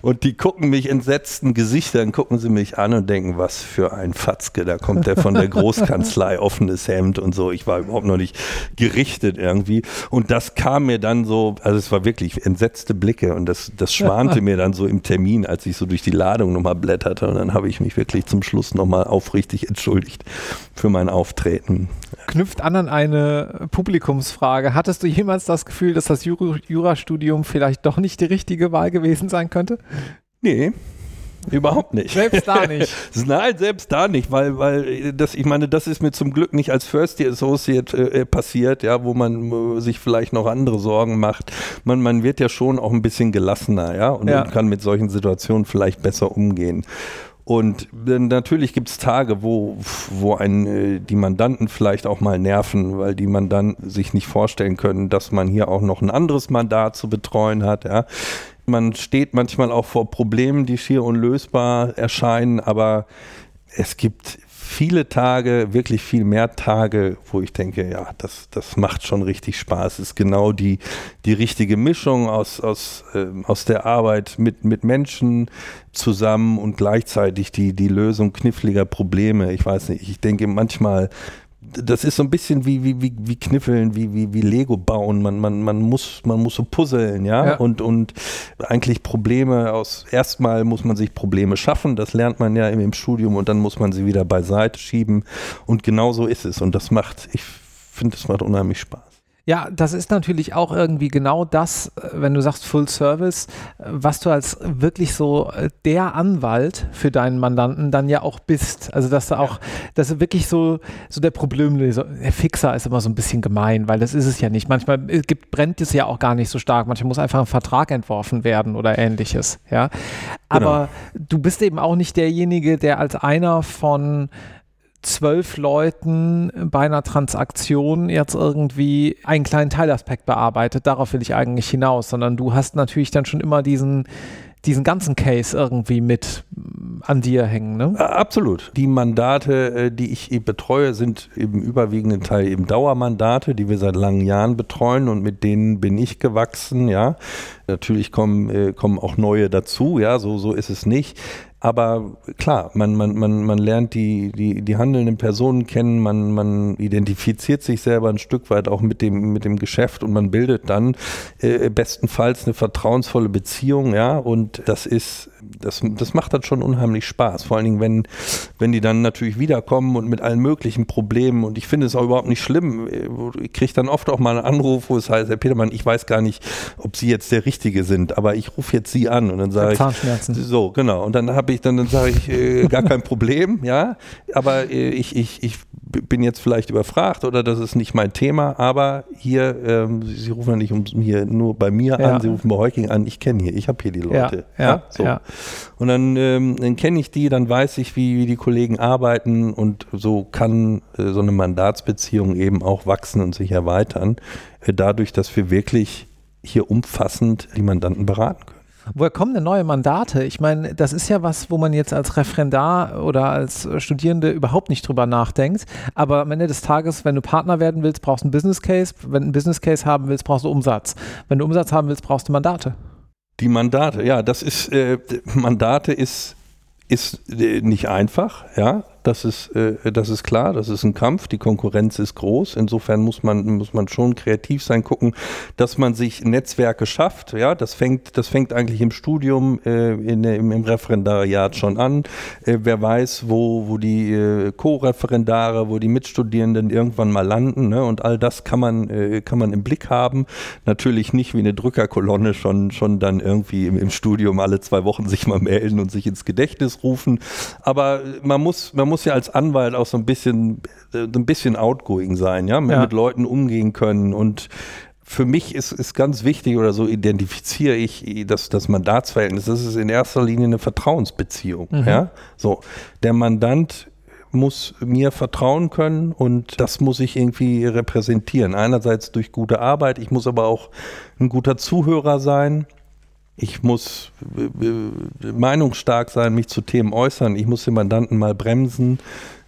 Und die gucken mich entsetzten Gesichtern, gucken sie mich an und denken, was für ein Fatzke, da kommt der von der Großkanzlei, offenes Hemd und so. Ich war überhaupt noch nicht gerichtet irgendwie. Und das kam mir dann so, also es war wirklich entsetzte Blicke und das, das schwante mir dann so im Termin, als ich so durch die Ladung nochmal blätterte. Und dann habe ich mich wirklich zum Schluss nochmal aufrichtig entschuldigt für mein Auftreten. Knüpft an an eine Publikumsfrage. Hattest du jemals das Gefühl, dass das Jurastudium vielleicht doch nicht die richtige Wahl gewesen sein könnte? Nee. Überhaupt nicht. Selbst da (laughs) nicht. Nein, selbst da nicht, weil, weil das, ich meine, das ist mir zum Glück nicht als First Year Associate äh, äh, passiert, ja, wo man äh, sich vielleicht noch andere Sorgen macht. Man, man wird ja schon auch ein bisschen gelassener, ja, und ja. kann mit solchen Situationen vielleicht besser umgehen. Und natürlich gibt es Tage, wo, wo ein, äh, die Mandanten vielleicht auch mal nerven, weil die Mandanten sich nicht vorstellen können, dass man hier auch noch ein anderes Mandat zu betreuen hat. Ja. Man steht manchmal auch vor Problemen, die schier unlösbar erscheinen, aber es gibt viele Tage, wirklich viel mehr Tage, wo ich denke, ja, das, das macht schon richtig Spaß. Es ist genau die, die richtige Mischung aus, aus, äh, aus der Arbeit mit, mit Menschen zusammen und gleichzeitig die, die Lösung kniffliger Probleme. Ich weiß nicht, ich denke manchmal, das ist so ein bisschen wie, wie, wie, wie Kniffeln, wie, wie, wie Lego bauen. Man, man, man, muss, man muss so puzzeln, ja? ja? Und, und eigentlich Probleme aus, erstmal muss man sich Probleme schaffen, das lernt man ja im, im Studium und dann muss man sie wieder beiseite schieben. Und genau so ist es. Und das macht, ich finde, es macht unheimlich Spaß. Ja, das ist natürlich auch irgendwie genau das, äh, wenn du sagst Full Service, äh, was du als wirklich so äh, der Anwalt für deinen Mandanten dann ja auch bist. Also dass du auch, dass du wirklich so, so der Problemlöser, der Fixer ist immer so ein bisschen gemein, weil das ist es ja nicht. Manchmal gibt, brennt es ja auch gar nicht so stark. Manchmal muss einfach ein Vertrag entworfen werden oder ähnliches. Ja, genau. aber genau. du bist eben auch nicht derjenige, der als einer von zwölf Leuten bei einer Transaktion jetzt irgendwie einen kleinen Teilaspekt bearbeitet. Darauf will ich eigentlich hinaus, sondern du hast natürlich dann schon immer diesen, diesen ganzen Case irgendwie mit an dir hängen. Ne? Absolut. Die Mandate, äh, die ich betreue, sind im überwiegenden Teil eben Dauermandate, die wir seit langen Jahren betreuen und mit denen bin ich gewachsen. Ja, natürlich kommen, äh, kommen auch neue dazu. Ja, so, so ist es nicht. Aber klar, man, man, man, man lernt die, die, die handelnden Personen kennen, man, man identifiziert sich selber ein Stück weit auch mit dem, mit dem Geschäft und man bildet dann äh, bestenfalls eine vertrauensvolle Beziehung, ja, und das ist, das, das macht dann schon unheimlich Spaß. Vor allen Dingen, wenn, wenn die dann natürlich wiederkommen und mit allen möglichen Problemen und ich finde es auch überhaupt nicht schlimm. Ich kriege dann oft auch mal einen Anruf, wo es heißt, Herr Petermann, ich weiß gar nicht, ob Sie jetzt der Richtige sind, aber ich rufe jetzt Sie an und dann sage ich, so, genau, und dann habe ich dann, dann sage ich, äh, gar kein Problem, (laughs) ja. Aber äh, ich, ich, ich bin jetzt vielleicht überfragt oder das ist nicht mein Thema, aber hier, ähm, Sie, Sie, rufen ja nicht um, hier nur bei mir ja. an, Sie rufen bei Heuking an, ich kenne hier, ich habe hier die Leute. Ja, ja, so. Und dann, ähm, dann kenne ich die, dann weiß ich, wie, wie die Kollegen arbeiten und so kann äh, so eine Mandatsbeziehung eben auch wachsen und sich erweitern, äh, dadurch, dass wir wirklich hier umfassend die Mandanten beraten können. Woher kommen denn neue Mandate? Ich meine, das ist ja was, wo man jetzt als Referendar oder als Studierende überhaupt nicht drüber nachdenkt. Aber am Ende des Tages, wenn du Partner werden willst, brauchst du einen Business Case. Wenn du einen Business Case haben willst, brauchst du Umsatz. Wenn du Umsatz haben willst, brauchst du Mandate. Die Mandate, ja, das ist, äh, Mandate ist, ist äh, nicht einfach, ja das ist, äh, das ist klar, das ist ein Kampf, die Konkurrenz ist groß. Insofern muss man, muss man schon kreativ sein, gucken, dass man sich Netzwerke schafft. Ja, das fängt, das fängt eigentlich im Studium, äh, in, im, im, Referendariat schon an. Äh, wer weiß, wo, wo die äh, Co-Referendare, wo die Mitstudierenden irgendwann mal landen. Ne? Und all das kann man, äh, kann man im Blick haben. Natürlich nicht wie eine Drückerkolonne schon, schon dann irgendwie im, im Studium alle zwei Wochen sich mal melden und sich ins Gedächtnis rufen. Aber man muss, man muss muss ja als Anwalt auch so ein bisschen, äh, ein bisschen outgoing sein, ja, mit, ja. mit Leuten umgehen können und für mich ist, ist ganz wichtig oder so identifiziere ich das, das Mandatsverhältnis. Das ist in erster Linie eine Vertrauensbeziehung. Mhm. Ja? So, der Mandant muss mir vertrauen können und das muss ich irgendwie repräsentieren. Einerseits durch gute Arbeit, ich muss aber auch ein guter Zuhörer sein ich muss meinungsstark sein, mich zu Themen äußern. Ich muss den Mandanten mal bremsen.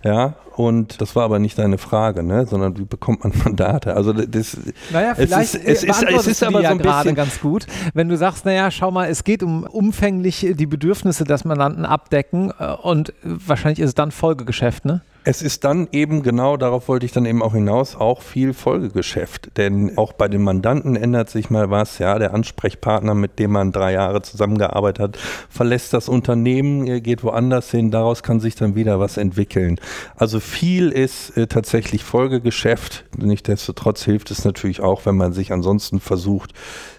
Ja, und das war aber nicht deine Frage, ne? sondern wie bekommt man (laughs) Mandate? Also das, naja, vielleicht es ist, es ist, es ist aber so ein ja bisschen ganz gut, wenn du sagst, naja, schau mal, es geht um umfänglich die Bedürfnisse des Mandanten abdecken äh, und wahrscheinlich ist es dann Folgegeschäft, ne? Es ist dann eben genau, darauf wollte ich dann eben auch hinaus, auch viel Folgegeschäft. Denn auch bei den Mandanten ändert sich mal was. Ja, der Ansprechpartner, mit dem man drei Jahre zusammengearbeitet hat, verlässt das Unternehmen, geht woanders hin. Daraus kann sich dann wieder was entwickeln. Also viel ist äh, tatsächlich Folgegeschäft. Nichtsdestotrotz hilft es natürlich auch, wenn man sich ansonsten versucht,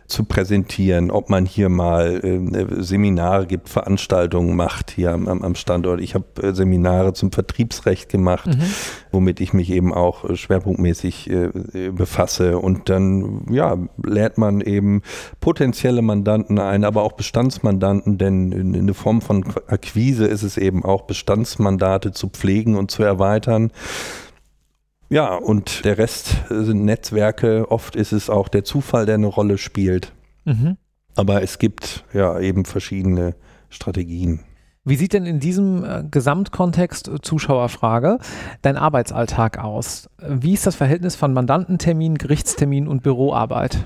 zu präsentieren, ob man hier mal äh, Seminare gibt, Veranstaltungen macht hier am, am Standort. Ich habe äh, Seminare zum Vertriebsrecht gemacht, mhm. womit ich mich eben auch äh, schwerpunktmäßig äh, befasse. Und dann ja, lädt man eben potenzielle Mandanten ein, aber auch Bestandsmandanten, denn eine Form von Akquise ist es eben auch, Bestandsmandate zu pflegen und zu erweitern. Ja, und der Rest sind Netzwerke. Oft ist es auch der Zufall, der eine Rolle spielt. Mhm. Aber es gibt ja eben verschiedene Strategien. Wie sieht denn in diesem äh, Gesamtkontext, äh, Zuschauerfrage, dein Arbeitsalltag aus? Wie ist das Verhältnis von Mandantentermin, Gerichtstermin und Büroarbeit?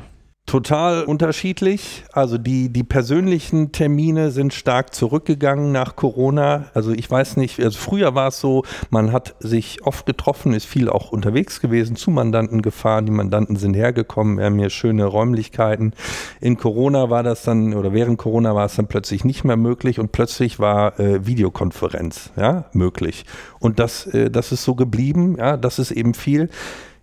Total unterschiedlich. Also die, die persönlichen Termine sind stark zurückgegangen nach Corona. Also ich weiß nicht, also früher war es so, man hat sich oft getroffen, ist viel auch unterwegs gewesen, zu Mandanten gefahren, die Mandanten sind hergekommen, wir haben hier schöne Räumlichkeiten. In Corona war das dann, oder während Corona war es dann plötzlich nicht mehr möglich und plötzlich war äh, Videokonferenz ja, möglich. Und das, äh, das ist so geblieben, ja, das ist eben viel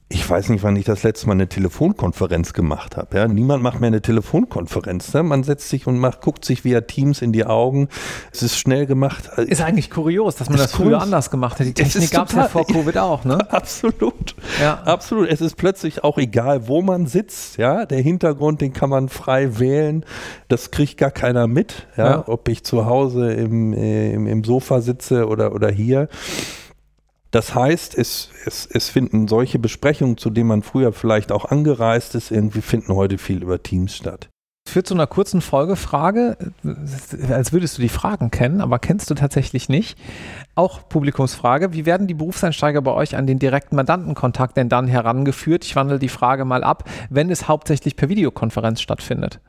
ich weiß nicht, wann ich das letzte Mal eine Telefonkonferenz gemacht habe. Ja? Niemand macht mehr eine Telefonkonferenz. Ne? Man setzt sich und macht, guckt sich via Teams in die Augen. Es ist schnell gemacht. Ist eigentlich kurios, dass man das früher anders gemacht hat. Die Technik gab es ja vor (laughs) Covid auch. Ne? Absolut. Ja. Absolut. Es ist plötzlich auch egal, wo man sitzt. Ja? Der Hintergrund, den kann man frei wählen. Das kriegt gar keiner mit. Ja? ja. Ob ich zu Hause im, äh, im, im Sofa sitze oder, oder hier. Das heißt, es, es, es finden solche Besprechungen, zu denen man früher vielleicht auch angereist ist, irgendwie finden heute viel über Teams statt. Führt zu einer kurzen Folgefrage, als würdest du die Fragen kennen, aber kennst du tatsächlich nicht. Auch Publikumsfrage, wie werden die Berufseinsteiger bei euch an den direkten Mandantenkontakt denn dann herangeführt? Ich wandle die Frage mal ab, wenn es hauptsächlich per Videokonferenz stattfindet.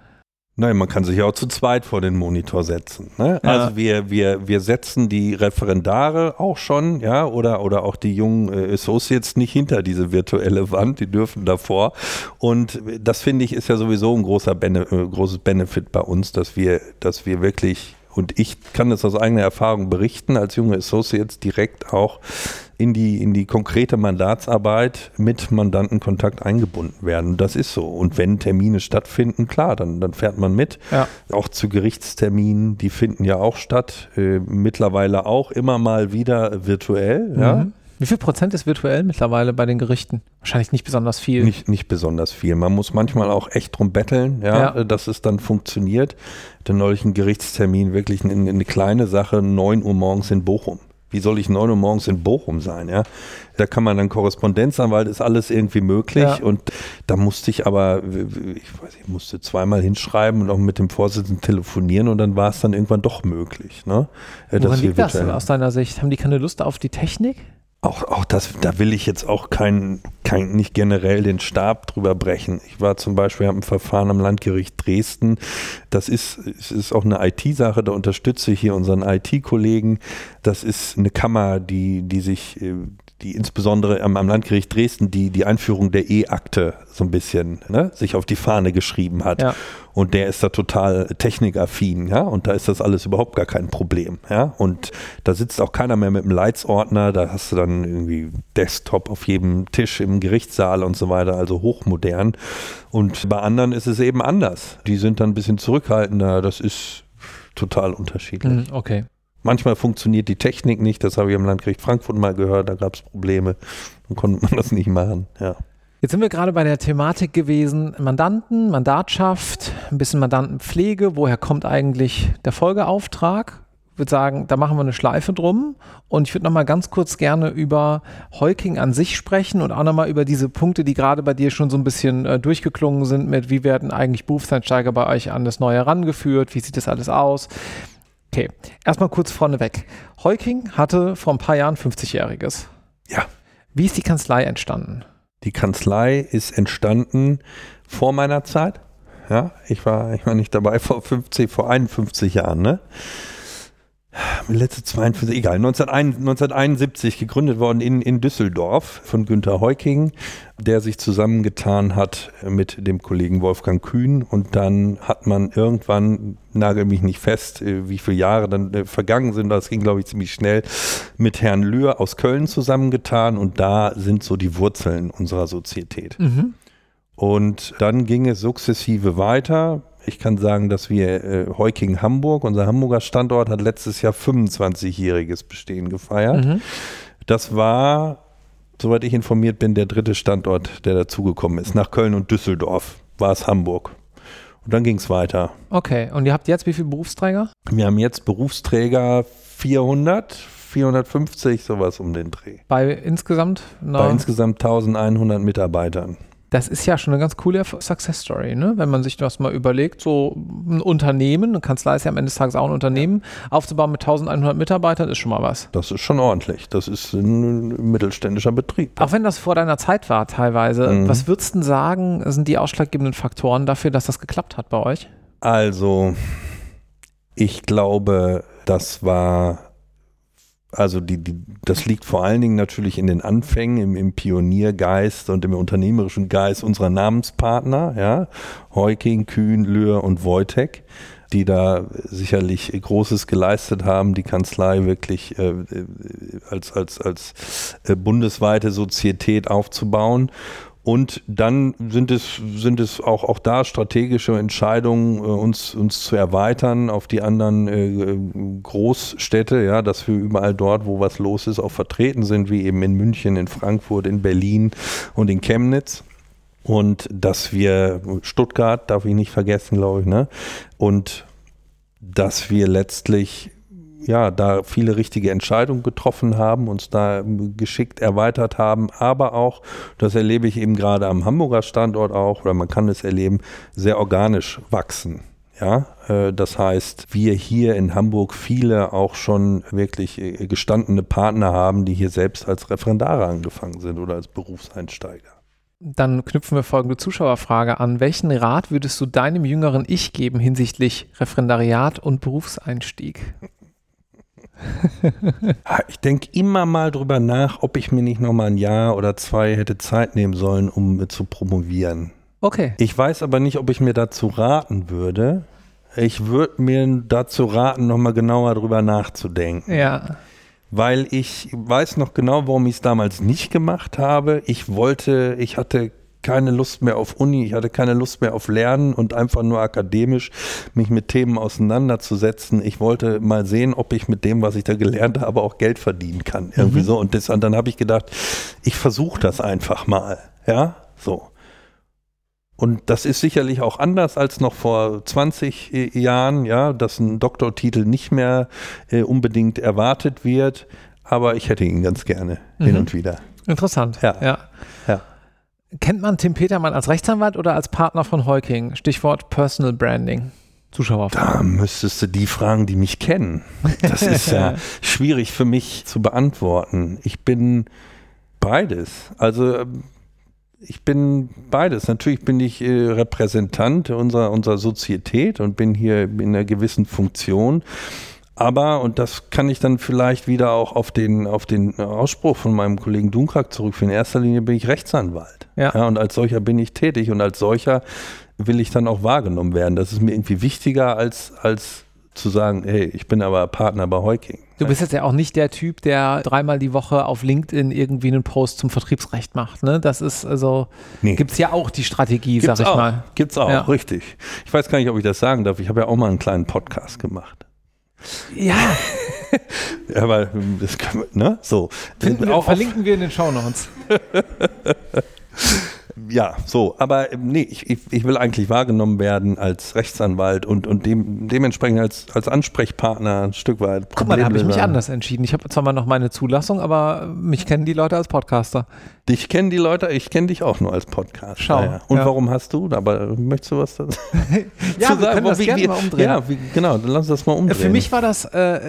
Nein, man kann sich auch zu zweit vor den Monitor setzen. Ne? Ja. Also wir, wir, wir setzen die Referendare auch schon, ja, oder, oder auch die jungen äh, Associates nicht hinter diese virtuelle Wand, die dürfen davor. Und das finde ich ist ja sowieso ein großer Bene äh, großes Benefit bei uns, dass wir, dass wir wirklich und ich kann das aus eigener Erfahrung berichten, als junge Associates direkt auch in die, in die konkrete Mandatsarbeit mit Mandantenkontakt eingebunden werden. Das ist so. Und wenn Termine stattfinden, klar, dann, dann fährt man mit. Ja. Auch zu Gerichtsterminen, die finden ja auch statt. Äh, mittlerweile auch immer mal wieder virtuell. Mhm. Ja? Wie viel Prozent ist virtuell mittlerweile bei den Gerichten? Wahrscheinlich nicht besonders viel. Nicht, nicht besonders viel. Man muss manchmal auch echt drum betteln, ja, Ja. dass es dann funktioniert. Der neulich einen Gerichtstermin, wirklich eine, eine kleine Sache, 9 Uhr morgens in Bochum. Wie soll ich 9 Uhr morgens in Bochum sein, ja? Da kann man dann Korrespondenzanwalt, ist alles irgendwie möglich. Ja. Und da musste ich aber, ich weiß, ich musste zweimal hinschreiben und auch mit dem Vorsitzenden telefonieren und dann war es dann irgendwann doch möglich. Ne? Woran liegt das virtuell- aus deiner Sicht? Haben die keine Lust auf die Technik? Auch, auch das, da will ich jetzt auch kein, kein, nicht generell den Stab drüber brechen. Ich war zum Beispiel, ein Verfahren am Landgericht Dresden. Das ist, es ist auch eine IT-Sache, da unterstütze ich hier unseren IT-Kollegen. Das ist eine Kammer, die, die sich, äh, die insbesondere am, am Landgericht Dresden die, die Einführung der E-Akte so ein bisschen ne, sich auf die Fahne geschrieben hat. Ja. Und der ist da total technikaffin, ja, und da ist das alles überhaupt gar kein Problem, ja. Und da sitzt auch keiner mehr mit einem Leitsordner, da hast du dann irgendwie Desktop auf jedem Tisch im Gerichtssaal und so weiter, also hochmodern. Und bei anderen ist es eben anders. Die sind dann ein bisschen zurückhaltender, das ist total unterschiedlich. Hm, okay. Manchmal funktioniert die Technik nicht, das habe ich am Landgericht Frankfurt mal gehört, da gab es Probleme, dann konnte man das nicht machen, ja. Jetzt sind wir gerade bei der Thematik gewesen, Mandanten, Mandatschaft, ein bisschen Mandantenpflege. Woher kommt eigentlich der Folgeauftrag? Ich würde sagen, da machen wir eine Schleife drum. Und ich würde nochmal ganz kurz gerne über Heuking an sich sprechen und auch nochmal über diese Punkte, die gerade bei dir schon so ein bisschen äh, durchgeklungen sind mit, wie werden eigentlich Berufseinsteiger bei euch an das Neue herangeführt? Wie sieht das alles aus? Okay, erstmal kurz vorneweg. Heuking hatte vor ein paar Jahren 50-Jähriges. Ja. Wie ist die Kanzlei entstanden? Die Kanzlei ist entstanden vor meiner Zeit. Ja, ich war, ich war nicht dabei vor 50, vor 51 Jahren, ne? Letzte 42, egal, 1971 1971 gegründet worden in, in Düsseldorf von Günter Heuking, der sich zusammengetan hat mit dem Kollegen Wolfgang Kühn und dann hat man irgendwann, nagel mich nicht fest, äh, wie viele Jahre dann äh, vergangen sind, das ging glaube ich ziemlich schnell, mit Herrn Lühr aus Köln zusammengetan und da sind so die Wurzeln unserer Sozietät. Mhm. Und dann ging es sukzessive weiter. Ich kann sagen, dass wir äh, Heuking Hamburg, unser Hamburger Standort, hat letztes Jahr 25-jähriges Bestehen gefeiert. Mhm. Das war, soweit ich informiert bin, der dritte Standort, der dazugekommen ist. Nach Köln und Düsseldorf war es Hamburg. Und dann ging es weiter. Okay, und ihr habt jetzt wie viele Berufsträger? Wir haben jetzt Berufsträger 400, 450, sowas um den Dreh. Bei insgesamt? Bei insgesamt 1100 Mitarbeitern. Das ist ja schon eine ganz coole Success Story, ne? wenn man sich das mal überlegt, so ein Unternehmen, eine Kanzlei ist ja am Ende des Tages auch ein Unternehmen, aufzubauen mit 1100 Mitarbeitern ist schon mal was. Das ist schon ordentlich. Das ist ein mittelständischer Betrieb. Auch wenn das vor deiner Zeit war teilweise, Mhm. was würdest du sagen, sind die ausschlaggebenden Faktoren dafür, dass das geklappt hat bei euch? Also, ich glaube, das war, also die, die, das liegt vor allen Dingen natürlich in den Anfängen, im, im Pioniergeist und im unternehmerischen Geist unserer Namenspartner, ja, Heuking, Kühn, Lühr und Wojtek, die da sicherlich Großes geleistet haben, die Kanzlei wirklich äh, äh, als, als, als äh, bundesweite Sozietät aufzubauen. Und dann sind es, sind es auch, auch da strategische Entscheidungen, äh, uns, uns zu erweitern auf die anderen äh, Großstädte, ja, dass wir überall dort, wo was los ist, auch vertreten sind, wie eben in München, in Frankfurt, in Berlin und in Chemnitz. Und dass wir, Stuttgart darf ich nicht vergessen, glaube ich, ne? Und dass wir letztlich ja, da viele richtige Entscheidungen getroffen haben, uns da geschickt erweitert haben, aber auch, das erlebe ich eben gerade am Hamburger Standort auch, oder man kann es erleben, sehr organisch wachsen. Ja, äh, das heißt, wir hier in Hamburg viele auch schon wirklich äh, gestandene Partner haben, die hier selbst als Referendare angefangen sind oder als Berufseinsteiger. Dann knüpfen wir folgende Zuschauerfrage an. Welchen Rat würdest du deinem jüngeren Ich geben hinsichtlich Referendariat und Berufseinstieg? Ah, Ich denke immer mal drüber nach, ob ich mir nicht noch mal ein Jahr oder zwei hätte Zeit nehmen sollen, um zu promovieren. Okay. Ich weiß aber nicht, ob ich mir dazu raten würde. Ich würde mir dazu raten, noch mal genauer drüber nachzudenken. Ja. Weil ich weiß noch genau, warum ich es damals nicht gemacht habe. Ich wollte, ich hatte keine Lust mehr auf Uni, ich hatte keine Lust mehr auf Lernen und einfach nur akademisch mich mit Themen auseinanderzusetzen. Ich wollte mal sehen, ob ich mit dem, was ich da gelernt habe, auch Geld verdienen kann. Irgendwie mhm. so. Und, das, und dann habe ich gedacht, ich versuche das einfach mal. Ja, so. Und das ist sicherlich auch anders als noch vor 20 äh, Jahren, ja, dass ein Doktortitel nicht mehr äh, unbedingt erwartet wird. Aber ich hätte ihn ganz gerne mhm. hin und wieder. Interessant. Ja. ja. ja. Kennt man Tim Petermann als Rechtsanwalt oder als Partner von Heuking? Stichwort Personal Branding. Zuschauerfragen. Da müsstest du die fragen, die mich kennen. Das ist ja (laughs) schwierig für mich zu beantworten. Ich bin beides. Also ähm, ich bin beides. Natürlich bin ich äh, Repräsentant unserer, unserer Sozietät und bin hier in einer gewissen Funktion. Aber, und das kann ich dann vielleicht wieder auch auf den, auf den Ausspruch von meinem Kollegen Dunkrak zurückführen. In erster Linie bin ich Rechtsanwalt. Ja. ja. Und als solcher bin ich tätig und als solcher will ich dann auch wahrgenommen werden. Das ist mir irgendwie wichtiger als, als zu sagen, hey, ich bin aber Partner bei Heuking. Du bist jetzt ja auch nicht der Typ, der dreimal die Woche auf LinkedIn irgendwie einen Post zum Vertriebsrecht macht. Ne? Das ist also, nee. gibt es ja auch die Strategie, Gibt's sag ich auch. mal. Gibt es auch, ja. richtig. Ich weiß gar nicht, ob ich das sagen darf. Ich habe ja auch mal einen kleinen Podcast gemacht. Ja. (laughs) ja, aber das können wir, ne? So. Wir, verlinken wir in den Show Notes. (laughs) ja, so, aber ähm, nee, ich, ich, ich, will eigentlich wahrgenommen werden als Rechtsanwalt und, und dem, dementsprechend als, als Ansprechpartner ein Stück weit. Guck mal, da habe ich mich anders entschieden. Ich habe zwar mal noch meine Zulassung, aber mich kennen die Leute als Podcaster. Dich kennen die Leute, ich kenne dich auch nur als Podcaster. Schau. Ja. Und ja. warum hast du? Aber möchtest du was dazu (laughs) (laughs) ja, wir sagen? können das wie, gerne mal umdrehen. Ja, wie, genau, dann lass uns das mal umdrehen. Für mich war das, äh,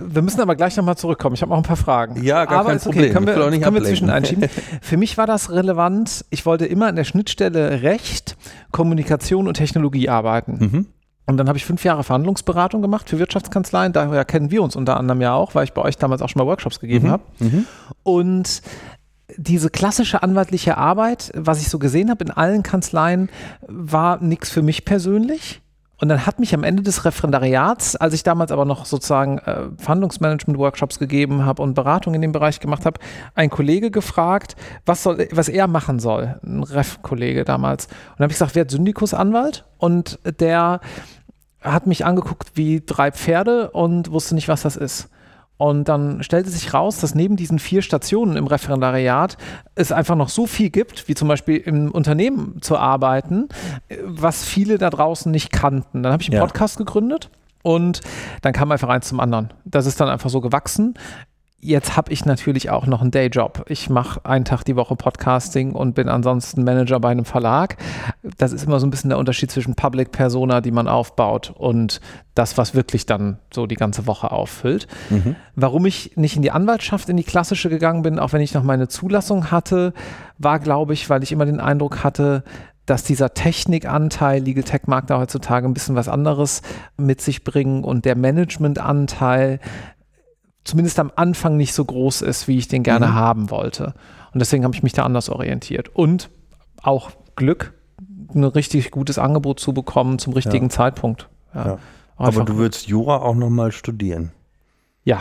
wir müssen aber gleich nochmal zurückkommen. Ich habe auch ein paar Fragen. Ja, gar aber kein Problem. Okay. Können wir, können wir zwischen einschieben. (laughs) Für mich war das relevant. Ich wollte immer an der Schnittstelle Recht, Kommunikation und Technologie arbeiten. Mhm. Und dann habe ich fünf Jahre Verhandlungsberatung gemacht für Wirtschaftskanzleien. Daher kennen wir uns unter anderem ja auch, weil ich bei euch damals auch schon mal Workshops gegeben mhm. habe. Mhm. Und diese klassische anwaltliche Arbeit, was ich so gesehen habe in allen Kanzleien, war nichts für mich persönlich. Und dann hat mich am Ende des Referendariats, als ich damals aber noch sozusagen äh, Verhandlungsmanagement-Workshops gegeben habe und Beratung in dem Bereich gemacht habe, ein Kollege gefragt, was, soll, was er machen soll. Ein Ref-Kollege damals. Und dann habe ich gesagt, wer Syndikusanwalt? Und der hat mich angeguckt wie drei Pferde und wusste nicht, was das ist. Und dann stellte sich raus, dass neben diesen vier Stationen im Referendariat es einfach noch so viel gibt, wie zum Beispiel im Unternehmen zu arbeiten, was viele da draußen nicht kannten. Dann habe ich einen ja. Podcast gegründet und dann kam einfach eins zum anderen. Das ist dann einfach so gewachsen jetzt habe ich natürlich auch noch einen Dayjob. Ich mache einen Tag die Woche Podcasting und bin ansonsten Manager bei einem Verlag. Das ist immer so ein bisschen der Unterschied zwischen Public Persona, die man aufbaut, und das, was wirklich dann so die ganze Woche auffüllt. Mhm. Warum ich nicht in die Anwaltschaft, in die klassische gegangen bin, auch wenn ich noch meine Zulassung hatte, war, glaube ich, weil ich immer den Eindruck hatte, dass dieser Technikanteil, Legal Tech mag da heutzutage ein bisschen was anderes mit sich bringen und der Managementanteil zumindest am Anfang nicht so groß ist, wie ich den gerne mhm. haben wollte. Und deswegen habe ich mich da anders orientiert. Und auch Glück, ein richtig gutes Angebot zu bekommen zum richtigen ja. Zeitpunkt. Ja. Ja. Aber du würdest Jura auch nochmal studieren? Ja.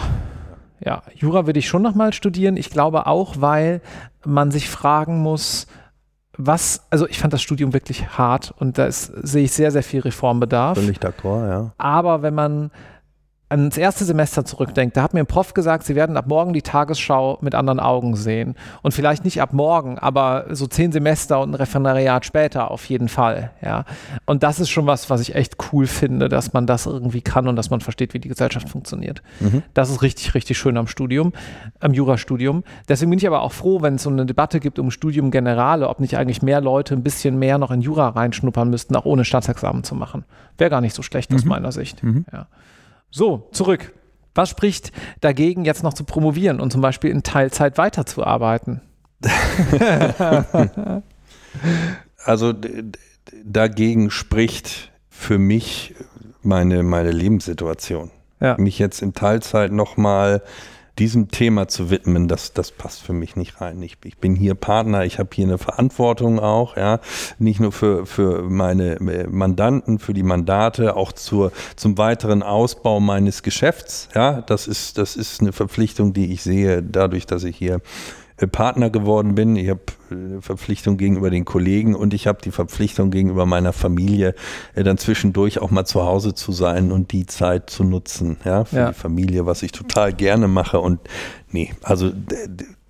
Ja, Jura würde ich schon nochmal studieren. Ich glaube auch, weil man sich fragen muss, was, also ich fand das Studium wirklich hart und da sehe ich sehr, sehr viel Reformbedarf. Völlig d'accord, ja. Aber wenn man ans erste Semester zurückdenkt, da hat mir ein Prof gesagt, sie werden ab morgen die Tagesschau mit anderen Augen sehen. Und vielleicht nicht ab morgen, aber so zehn Semester und ein Referendariat später auf jeden Fall. Ja. Und das ist schon was, was ich echt cool finde, dass man das irgendwie kann und dass man versteht, wie die Gesellschaft funktioniert. Mhm. Das ist richtig, richtig schön am Studium, am Jurastudium. Deswegen bin ich aber auch froh, wenn es so eine Debatte gibt um Studium Generale, ob nicht eigentlich mehr Leute ein bisschen mehr noch in Jura reinschnuppern müssten, auch ohne Staatsexamen zu machen. Wäre gar nicht so schlecht mhm. aus meiner Sicht. Mhm. Ja. So, zurück. Was spricht dagegen, jetzt noch zu promovieren und zum Beispiel in Teilzeit weiterzuarbeiten? (laughs) also dagegen spricht für mich meine, meine Lebenssituation. Ja. Mich jetzt in Teilzeit nochmal diesem Thema zu widmen, das, das passt für mich nicht rein. Ich, ich bin hier Partner, ich habe hier eine Verantwortung auch, ja, nicht nur für, für meine äh, Mandanten, für die Mandate, auch zur, zum weiteren Ausbau meines Geschäfts. Ja, das ist, das ist eine Verpflichtung, die ich sehe, dadurch, dass ich hier Partner geworden bin. Ich habe äh, Verpflichtung gegenüber den Kollegen und ich habe die Verpflichtung gegenüber meiner Familie, äh, dann zwischendurch auch mal zu Hause zu sein und die Zeit zu nutzen, ja, für Ja. die Familie, was ich total gerne mache. Und nee, also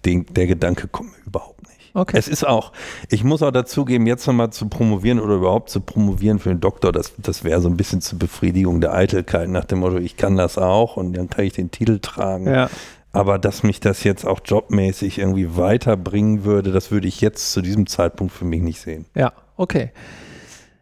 den, der Gedanke kommt mir überhaupt nicht. Okay. Es ist auch, ich muss auch dazugeben, jetzt nochmal zu promovieren oder überhaupt zu promovieren für den Doktor, das, das wäre so ein bisschen zur Befriedigung der Eitelkeit nach dem Motto, ich kann das auch und dann kann ich den Titel tragen. Ja. Aber dass mich das jetzt auch jobmäßig irgendwie weiterbringen würde, das würde ich jetzt zu diesem Zeitpunkt für mich nicht sehen. Ja, okay.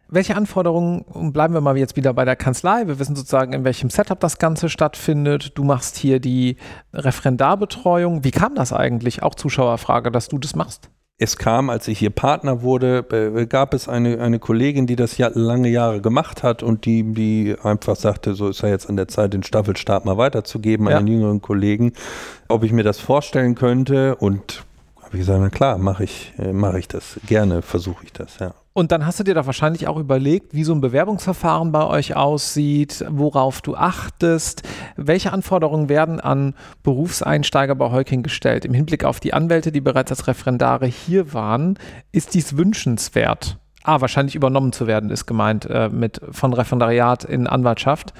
Welche Anforderungen, bleiben wir mal jetzt wieder bei der Kanzlei, wir wissen sozusagen, in welchem Setup das Ganze stattfindet. Du machst hier die Referendarbetreuung. Wie kam das eigentlich? Auch Zuschauerfrage, dass du das machst. Es kam, als ich hier Partner wurde, gab es eine, eine Kollegin, die das ja lange Jahre gemacht hat und die, die einfach sagte, so ist ja jetzt an der Zeit, den Staffelstab mal weiterzugeben Ja. an den jüngeren Kollegen, ob ich mir das vorstellen könnte und habe ich gesagt, na klar, mache ich, äh, mache ich das gerne, versuche ich das, ja. Und dann hast du dir da wahrscheinlich auch überlegt, wie so ein Bewerbungsverfahren bei euch aussieht, worauf du achtest. Welche Anforderungen werden an Berufseinsteiger bei Heuking gestellt? Im Hinblick auf die Anwälte, die bereits als Referendare hier waren, ist dies wünschenswert? Ah, wahrscheinlich übernommen zu werden, ist gemeint äh, mit von Referendariat in Anwaltschaft.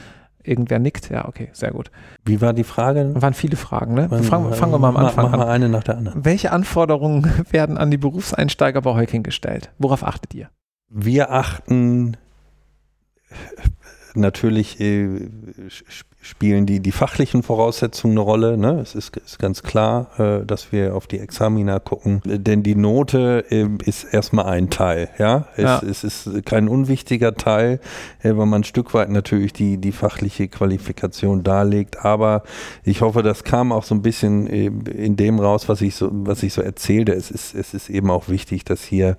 Irgendwer nickt? Ja, okay, sehr gut. Wie war die Frage? Waren viele Fragen, ne? Fangen, fangen wir mal am Mach- Anfang mach an. mal eine nach der anderen. Welche Anforderungen (laughs) werden an die Berufseinsteiger bei Heuking gestellt? Worauf achtet ihr? Wir achten natürlich äh, spielen die, die fachlichen Voraussetzungen eine Rolle. Ne? Es ist, ist ganz klar, äh, dass wir auf die Examina gucken, denn die Note äh, ist erstmal ein Teil. Ja? Es, Ja. es ist kein unwichtiger Teil, äh, weil man ein Stück weit natürlich die, die fachliche Qualifikation darlegt. Aber ich hoffe, das kam auch so ein bisschen äh, in dem raus, was ich so, was ich so erzählte. Es ist, es ist eben auch wichtig, dass hier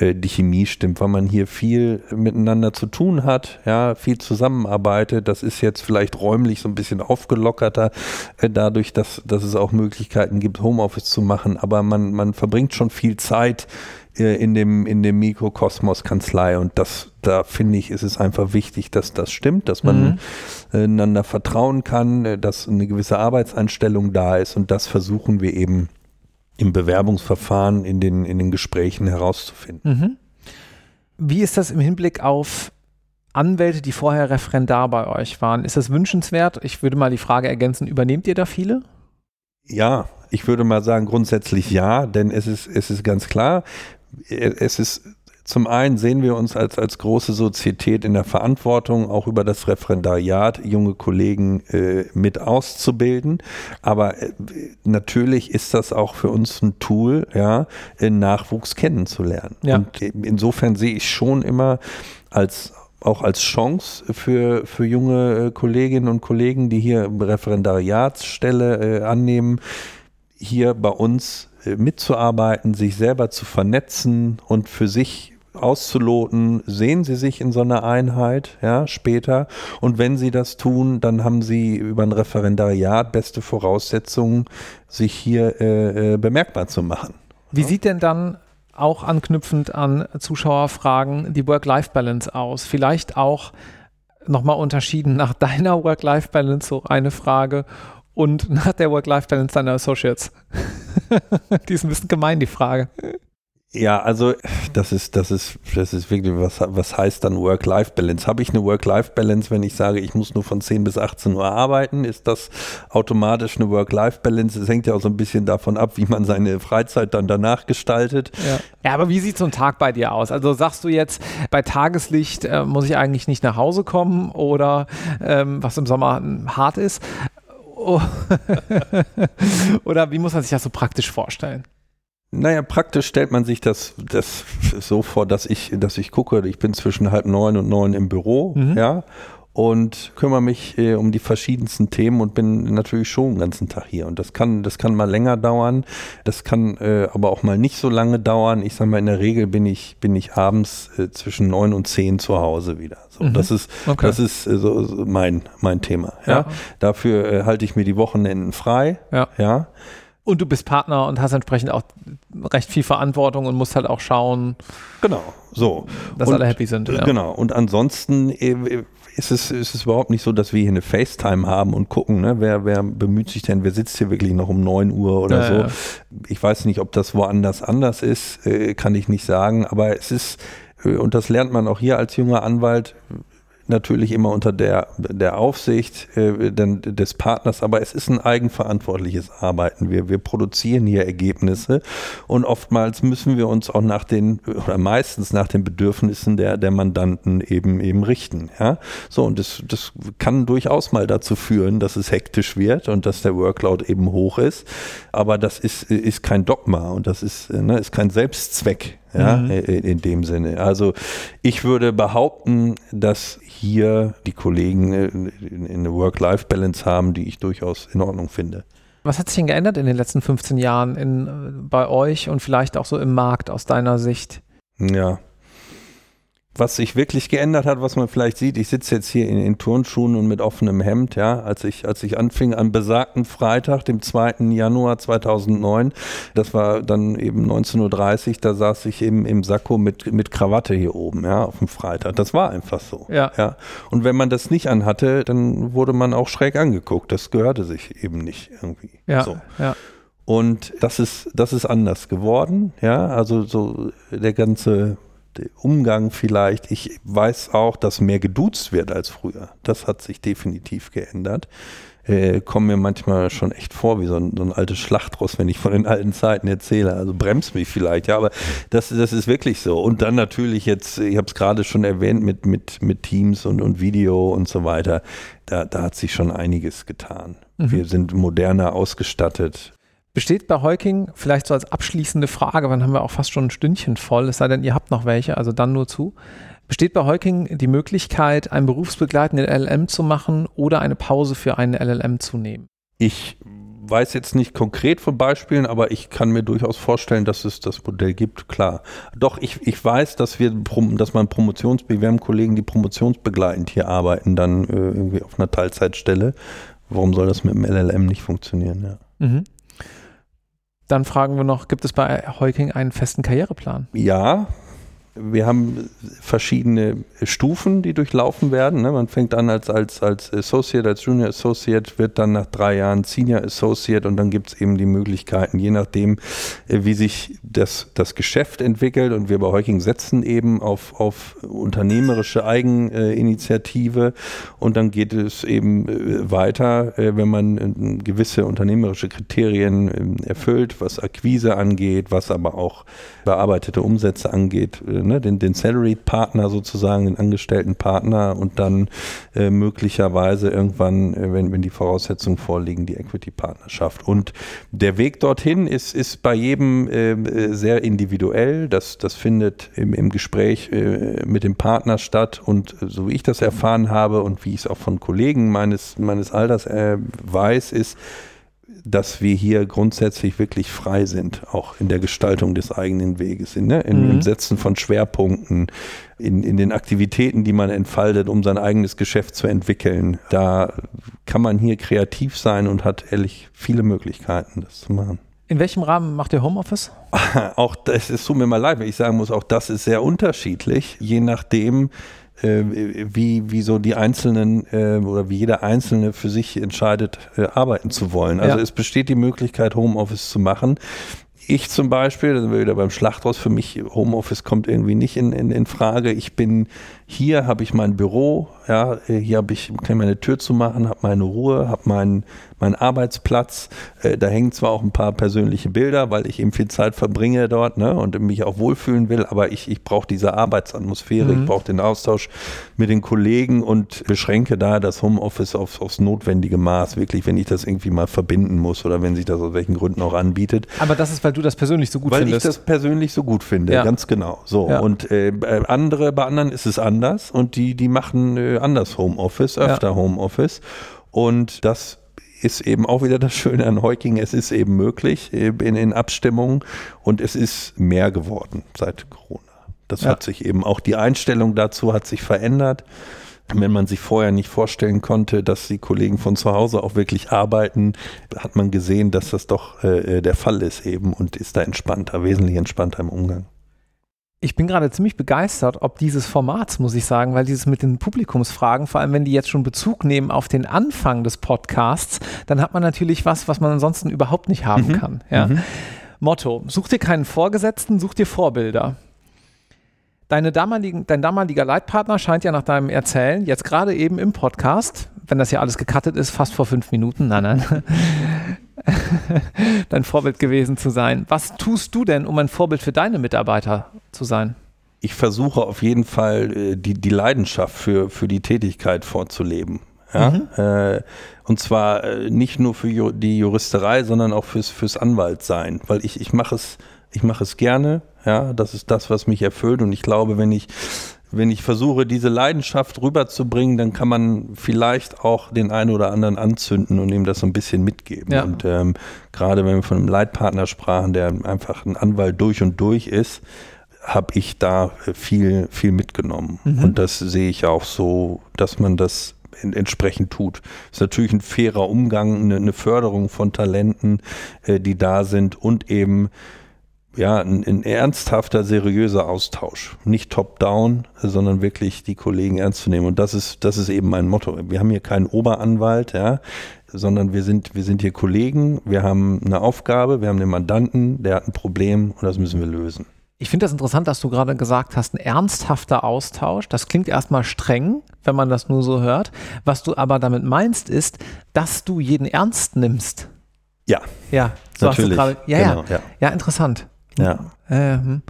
die Chemie stimmt, weil man hier viel miteinander zu tun hat, ja, viel zusammenarbeitet. Das ist jetzt vielleicht räumlich so ein bisschen aufgelockerter, äh, dadurch, dass, dass es auch Möglichkeiten gibt, Homeoffice zu machen, aber man, man verbringt schon viel Zeit äh, in dem, in dem Mikrokosmos Kanzlei und das, da finde ich, ist es einfach wichtig, dass das stimmt, dass man äh, einander vertrauen kann, äh, dass eine gewisse Arbeitseinstellung da ist. Und das versuchen wir eben im Bewerbungsverfahren, in den, in den Gesprächen herauszufinden. Mhm. Wie ist das im Hinblick auf Anwälte, die vorher Referendar bei euch waren? Ist das wünschenswert? Ich würde mal die Frage ergänzen, übernehmt ihr da viele? Ja, ich würde mal sagen, grundsätzlich ja, denn es ist, es ist ganz klar, äh, es ist zum einen sehen wir uns als, als große Sozietät in der Verantwortung, auch über das Referendariat junge Kollegen äh, mit auszubilden. Aber äh, natürlich ist das auch für uns ein Tool, ja, äh, Nachwuchs kennenzulernen. Ja. Und äh, insofern sehe ich schon immer als auch als Chance für, für junge äh, Kolleginnen und Kollegen, die hier Referendariatsstelle äh, annehmen, hier bei uns mitzuarbeiten, sich selber zu vernetzen und für sich auszuloten, sehen sie sich in so einer Einheit, ja, später. Und wenn sie das tun, dann haben sie über ein Referendariat beste Voraussetzungen, sich hier äh, äh, bemerkbar zu machen. Wie sieht denn dann auch anknüpfend an Zuschauerfragen die Work-Life-Balance aus? Vielleicht auch nochmal unterschieden nach deiner Work-Life-Balance, so eine Frage, und nach der Work-Life-Balance deiner Associates. (laughs) die ist ein bisschen gemein, die Frage. Ja, also das ist, das ist, das ist wirklich, was, was heißt dann Work-Life-Balance? Habe ich eine Work-Life-Balance, wenn ich sage, ich muss nur von 10 bis 18 Uhr arbeiten? Ist das automatisch eine Work-Life-Balance? Es hängt ja auch so ein bisschen davon ab, wie man seine Freizeit dann danach gestaltet. Ja. ja, aber wie sieht so ein Tag bei dir aus? Also sagst du jetzt, bei Tageslicht äh, muss ich eigentlich nicht nach Hause kommen oder ähm, was im Sommer hart ist? Oh. (laughs) oder wie muss man sich das so praktisch vorstellen? Naja, praktisch stellt man sich das, das so vor, dass ich, dass ich gucke, ich bin zwischen halb neun und neun im Büro, Mhm. ja, und kümmere mich äh, um die verschiedensten Themen und bin natürlich schon den ganzen Tag hier. Und das kann, das kann mal länger dauern, das kann äh, aber auch mal nicht so lange dauern. Ich sage mal, in der Regel bin ich, bin ich abends äh, zwischen neun und zehn zu Hause wieder. So, Mhm. Das ist, Okay. das ist äh, so, so mein, mein Thema. Ja. Ja. Dafür äh, halte ich mir die Wochenenden frei. Ja. ja. Und du bist Partner und hast entsprechend auch recht viel Verantwortung und musst halt auch schauen, Genau, so. dass Und, alle happy sind. äh, Ja. Genau. Und ansonsten äh, ist es, ist es überhaupt nicht so, dass wir hier eine FaceTime haben und gucken, ne, wer, wer bemüht sich denn, wer sitzt hier wirklich noch um 9 Uhr oder ja, so. Ja. Ich weiß nicht, ob das woanders anders ist, äh, kann ich nicht sagen, aber es ist, und das lernt man auch hier als junger Anwalt, natürlich immer unter der, der Aufsicht äh, denn, des Partners, aber es ist ein eigenverantwortliches Arbeiten. Wir, wir produzieren hier Ergebnisse und oftmals müssen wir uns auch nach den, oder meistens nach den Bedürfnissen der, der Mandanten eben, eben richten. Ja? So, und das, das kann durchaus mal dazu führen, dass es hektisch wird und dass der Workload eben hoch ist, aber das ist, ist kein Dogma und das ist, ne, ist kein Selbstzweck ja, mhm. in, in, dem Sinne. Also ich würde behaupten, dass hier die Kollegen eine Work-Life-Balance haben, die ich durchaus in Ordnung finde. Was hat sich denn geändert in den letzten 15 Jahren in, bei euch und vielleicht auch so im Markt aus deiner Sicht? Ja, was sich wirklich geändert hat, was man vielleicht sieht, ich sitze jetzt hier in, in, Turnschuhen und mit offenem Hemd, ja, als ich, als ich anfing am besagten Freitag, dem 2. Januar 2009, das war dann eben 19.30 Uhr, da saß ich eben im Sakko mit, mit Krawatte hier oben, ja, auf dem Freitag. Das war einfach so. Ja. ja. Und wenn man das nicht anhatte, dann wurde man auch schräg angeguckt. Das gehörte sich eben nicht irgendwie. Ja. So. ja. Und das ist, das ist anders geworden, ja, also so der ganze Umgang vielleicht. Ich weiß auch, dass mehr geduzt wird als früher. Das hat sich definitiv geändert. Äh, kommen mir manchmal schon echt vor wie so ein, so ein altes Schlachtross, wenn ich von den alten Zeiten erzähle. Also bremst mich vielleicht, ja, aber das, das ist wirklich so. Und dann natürlich jetzt, ich habe es gerade schon erwähnt, mit, mit, mit Teams und, und Video und so weiter. Da, da hat sich schon einiges getan. Mhm. Wir sind moderner ausgestattet. Besteht bei Heuking vielleicht so als abschließende Frage, wann haben wir auch fast schon ein Stündchen voll, es sei denn, ihr habt noch welche, also dann nur zu. Besteht bei Heuking die Möglichkeit, einen berufsbegleitenden LLM zu machen oder eine Pause für einen LLM zu nehmen? Ich weiß jetzt nicht konkret von Beispielen, aber ich kann mir durchaus vorstellen, dass es das Modell gibt, klar. Doch, ich, ich weiß, dass wir, dass man Promotions, wir haben Kollegen, die promotionsbegleitend hier arbeiten, dann äh, irgendwie auf einer Teilzeitstelle. Warum soll das mit dem LLM nicht funktionieren, ja. Mhm. Dann fragen wir noch, gibt es bei Heuking einen festen Karriereplan? Ja, wir haben verschiedene Stufen, die durchlaufen werden. Ne? Man fängt an als, als, als Associate, als Junior Associate, wird dann nach drei Jahren Senior Associate und dann gibt es eben die Möglichkeiten, je nachdem, äh, wie sich das, das Geschäft entwickelt. Und wir bei Heuking setzen eben auf, auf unternehmerische Eigeninitiative und dann geht es eben äh, weiter, äh, wenn man gewisse unternehmerische Kriterien ähm, erfüllt, was Akquise angeht, was aber auch bearbeitete Umsätze angeht ne, den, den Salary-Partner sozusagen, den Angestellten-Partner und dann äh, möglicherweise irgendwann, äh, wenn, wenn die Voraussetzungen vorliegen, die Equity-Partnerschaft. Und der Weg dorthin ist, ist bei jedem äh, äh sehr individuell. Das, das findet im, im Gespräch äh, mit dem Partner statt und äh, so wie ich das erfahren habe und wie ich es auch von Kollegen meines, meines Alters weiß, ist, dass wir hier grundsätzlich wirklich frei sind, auch in der Gestaltung des eigenen Weges, in, ne? in, mhm. im Setzen von Schwerpunkten, in, in den Aktivitäten, die man entfaltet, um sein eigenes Geschäft zu entwickeln. Da kann man hier kreativ sein und hat ehrlich viele Möglichkeiten, das zu machen. In welchem Rahmen macht ihr Homeoffice? (laughs) Auch das, es tut mir mal leid, wenn ich sagen muss, auch das ist sehr unterschiedlich, je nachdem, wie, wie so die Einzelnen äh, oder wie jeder Einzelne für sich entscheidet, äh, arbeiten zu wollen. Also ja. es besteht die Möglichkeit, Homeoffice zu machen. Ich zum Beispiel, da sind wir wieder beim Schlachthaus, für mich Homeoffice kommt irgendwie nicht in, in, in Frage. Ich bin hier, habe ich mein Büro, ja, hier habe ich, kann meine Tür zu machen, habe meine Ruhe, habe meinen mein Arbeitsplatz. Äh, da hängen zwar auch ein paar persönliche Bilder, weil ich eben viel Zeit verbringe dort ne, und mich auch wohlfühlen will, aber ich, ich brauche diese Arbeitsatmosphäre, mhm. ich brauche den Austausch mit den Kollegen und beschränke da das Homeoffice aufs, aufs notwendige Maß, wirklich, wenn ich das irgendwie mal verbinden muss oder wenn sich das aus welchen Gründen auch anbietet. Aber das ist, weil du das persönlich so gut weil findest. Weil ich das persönlich so gut finde, ja. ganz genau. So, ja. und äh, andere, bei anderen ist es anders und die, die machen äh, anders Homeoffice, öfter ja. Homeoffice. Und das ist eben auch wieder das Schöne an Heuking. Es ist eben möglich in, in Abstimmung und es ist mehr geworden seit Corona. Das ja. hat sich eben auch die Einstellung dazu hat sich verändert. Wenn man sich vorher nicht vorstellen konnte, dass die Kollegen von zu Hause auch wirklich arbeiten, hat man gesehen, dass das doch äh, der Fall ist eben und ist da entspannter, wesentlich entspannter im Umgang. Ich bin gerade ziemlich begeistert, ob dieses Formats, muss ich sagen, weil dieses mit den Publikumsfragen, vor allem wenn die jetzt schon Bezug nehmen auf den Anfang des Podcasts, dann hat man natürlich was, was man ansonsten überhaupt nicht haben Mhm. kann. Ja? Mhm. Motto: Such dir keinen Vorgesetzten, such dir Vorbilder. Deine damaligen, dein damaliger Leitpartner scheint ja nach deinem Erzählen jetzt gerade eben im Podcast, wenn das ja alles gecuttet ist, fast vor fünf Minuten, nein, nein, (laughs) (laughs) dein Vorbild gewesen zu sein. Was tust du denn, um ein Vorbild für deine Mitarbeiter zu sein? ich versuche auf jeden Fall äh, die, die Leidenschaft für, für die Tätigkeit vorzuleben. Ja? Mhm. Äh, und zwar äh, nicht nur für Ju die Juristerei, sondern auch fürs, fürs Anwaltsein. Weil ich, ich mache es, ich mache es gerne. Ja, das ist das, was mich erfüllt. Und ich glaube, wenn ich, wenn ich versuche, diese Leidenschaft rüberzubringen, dann kann man vielleicht auch den einen oder anderen anzünden und ihm das so ein bisschen mitgeben. Ja. Und ähm, gerade wenn wir von einem Leitpartner sprachen, der einfach ein Anwalt durch und durch ist, habe ich da viel, viel mitgenommen. Mhm. Und das sehe ich auch so, dass man das en- entsprechend tut. Ist natürlich ein fairer Umgang, eine, eine Förderung von Talenten, äh, die da sind und eben ja, ein, ein ernsthafter, seriöser Austausch. Nicht top-down, sondern wirklich die Kollegen ernst zu nehmen. Und das ist, das ist eben mein Motto. Wir haben hier keinen Oberanwalt, ja, sondern wir sind, wir sind hier Kollegen, wir haben eine Aufgabe, wir haben den Mandanten, der hat ein Problem und das müssen wir lösen. Ich finde das interessant, dass du gerade gesagt hast, ein ernsthafter Austausch. Das klingt erstmal streng, wenn man das nur so hört. Was du aber damit meinst, ist, dass du jeden ernst nimmst. Ja, Ja, so hast du natürlich. gerade. Ja, genau, ja, ja. ja, interessant. Ja. Ähm,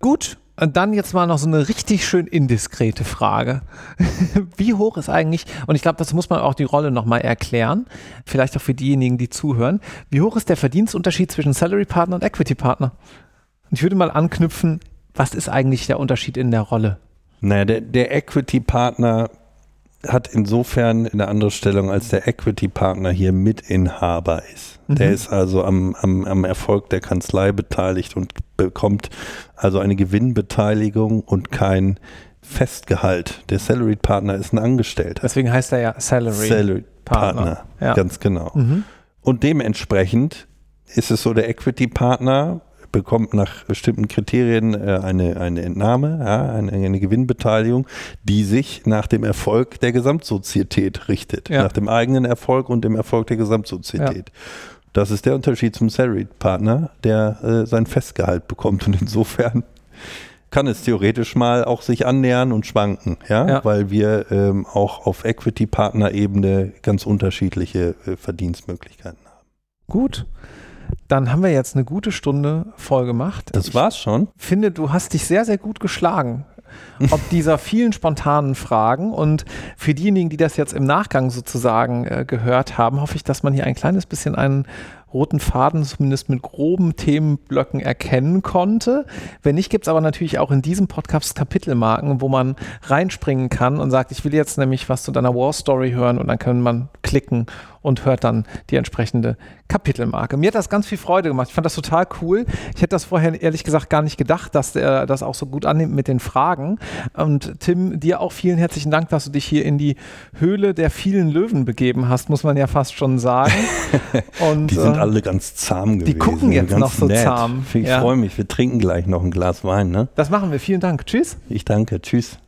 gut, und dann jetzt mal noch so eine richtig schön indiskrete Frage. (laughs) Wie hoch ist eigentlich, und ich glaube, das muss man auch die Rolle nochmal erklären, vielleicht auch für diejenigen, die zuhören, wie hoch ist der Verdienstunterschied zwischen Salary Partner und Equity Partner? Und ich würde mal anknüpfen, was ist eigentlich der Unterschied in der Rolle? Naja, der, der Equity-Partner hat insofern eine andere Stellung, als der Equity-Partner hier Mitinhaber ist. Der Mhm. ist also am, am, am Erfolg der Kanzlei beteiligt und bekommt also eine Gewinnbeteiligung und kein Festgehalt. Der Salaried-Partner ist ein Angestellter. Deswegen heißt er ja Salary. Salaried-Partner, Partner, ja. ganz genau. Mhm. Und dementsprechend ist es so, der Equity-Partner bekommt nach bestimmten Kriterien äh, eine, eine Entnahme, ja, eine, eine Gewinnbeteiligung, die sich nach dem Erfolg der Gesamtsozietät richtet. Ja. Nach dem eigenen Erfolg und dem Erfolg der Gesamtsozietät. Das ist der Unterschied zum Salaried-Partner, der äh, sein Festgehalt bekommt. Und insofern kann es theoretisch mal auch sich annähern und schwanken, ja, Ja. weil wir ähm, auch auf Equity-Partner-Ebene ganz unterschiedliche äh, Verdienstmöglichkeiten haben. Gut. Dann haben wir jetzt eine gute Stunde voll gemacht. Das war's schon. Ich finde, du hast dich sehr, sehr gut geschlagen. (laughs) Ob dieser vielen spontanen Fragen und für diejenigen, die das jetzt im Nachgang sozusagen äh, gehört haben, hoffe ich, dass man hier ein kleines bisschen einen roten Faden zumindest mit groben Themenblöcken erkennen konnte. Wenn nicht, gibt es aber natürlich auch in diesem Podcast Kapitelmarken, wo man reinspringen kann und sagt, ich will jetzt nämlich was zu deiner War Story hören und dann kann man klicken und hört dann die entsprechende Kapitelmarke. Mir hat das ganz viel Freude gemacht. Ich fand das total cool. Ich hätte das vorher ehrlich gesagt gar nicht gedacht, dass er das auch so gut annimmt mit den Fragen. Und Tim, dir auch vielen herzlichen Dank, dass du dich hier in die Höhle der vielen Löwen begeben hast, muss man ja fast schon sagen. (laughs) Und, Die sind äh, alle ganz zahm gewesen. gucken jetzt ganz noch so nett. zahm. Ich Ja. freue mich. Wir trinken gleich noch ein Glas Wein. Ne? das machen wir. Vielen Dank. Tschüss. Ich danke. Tschüss.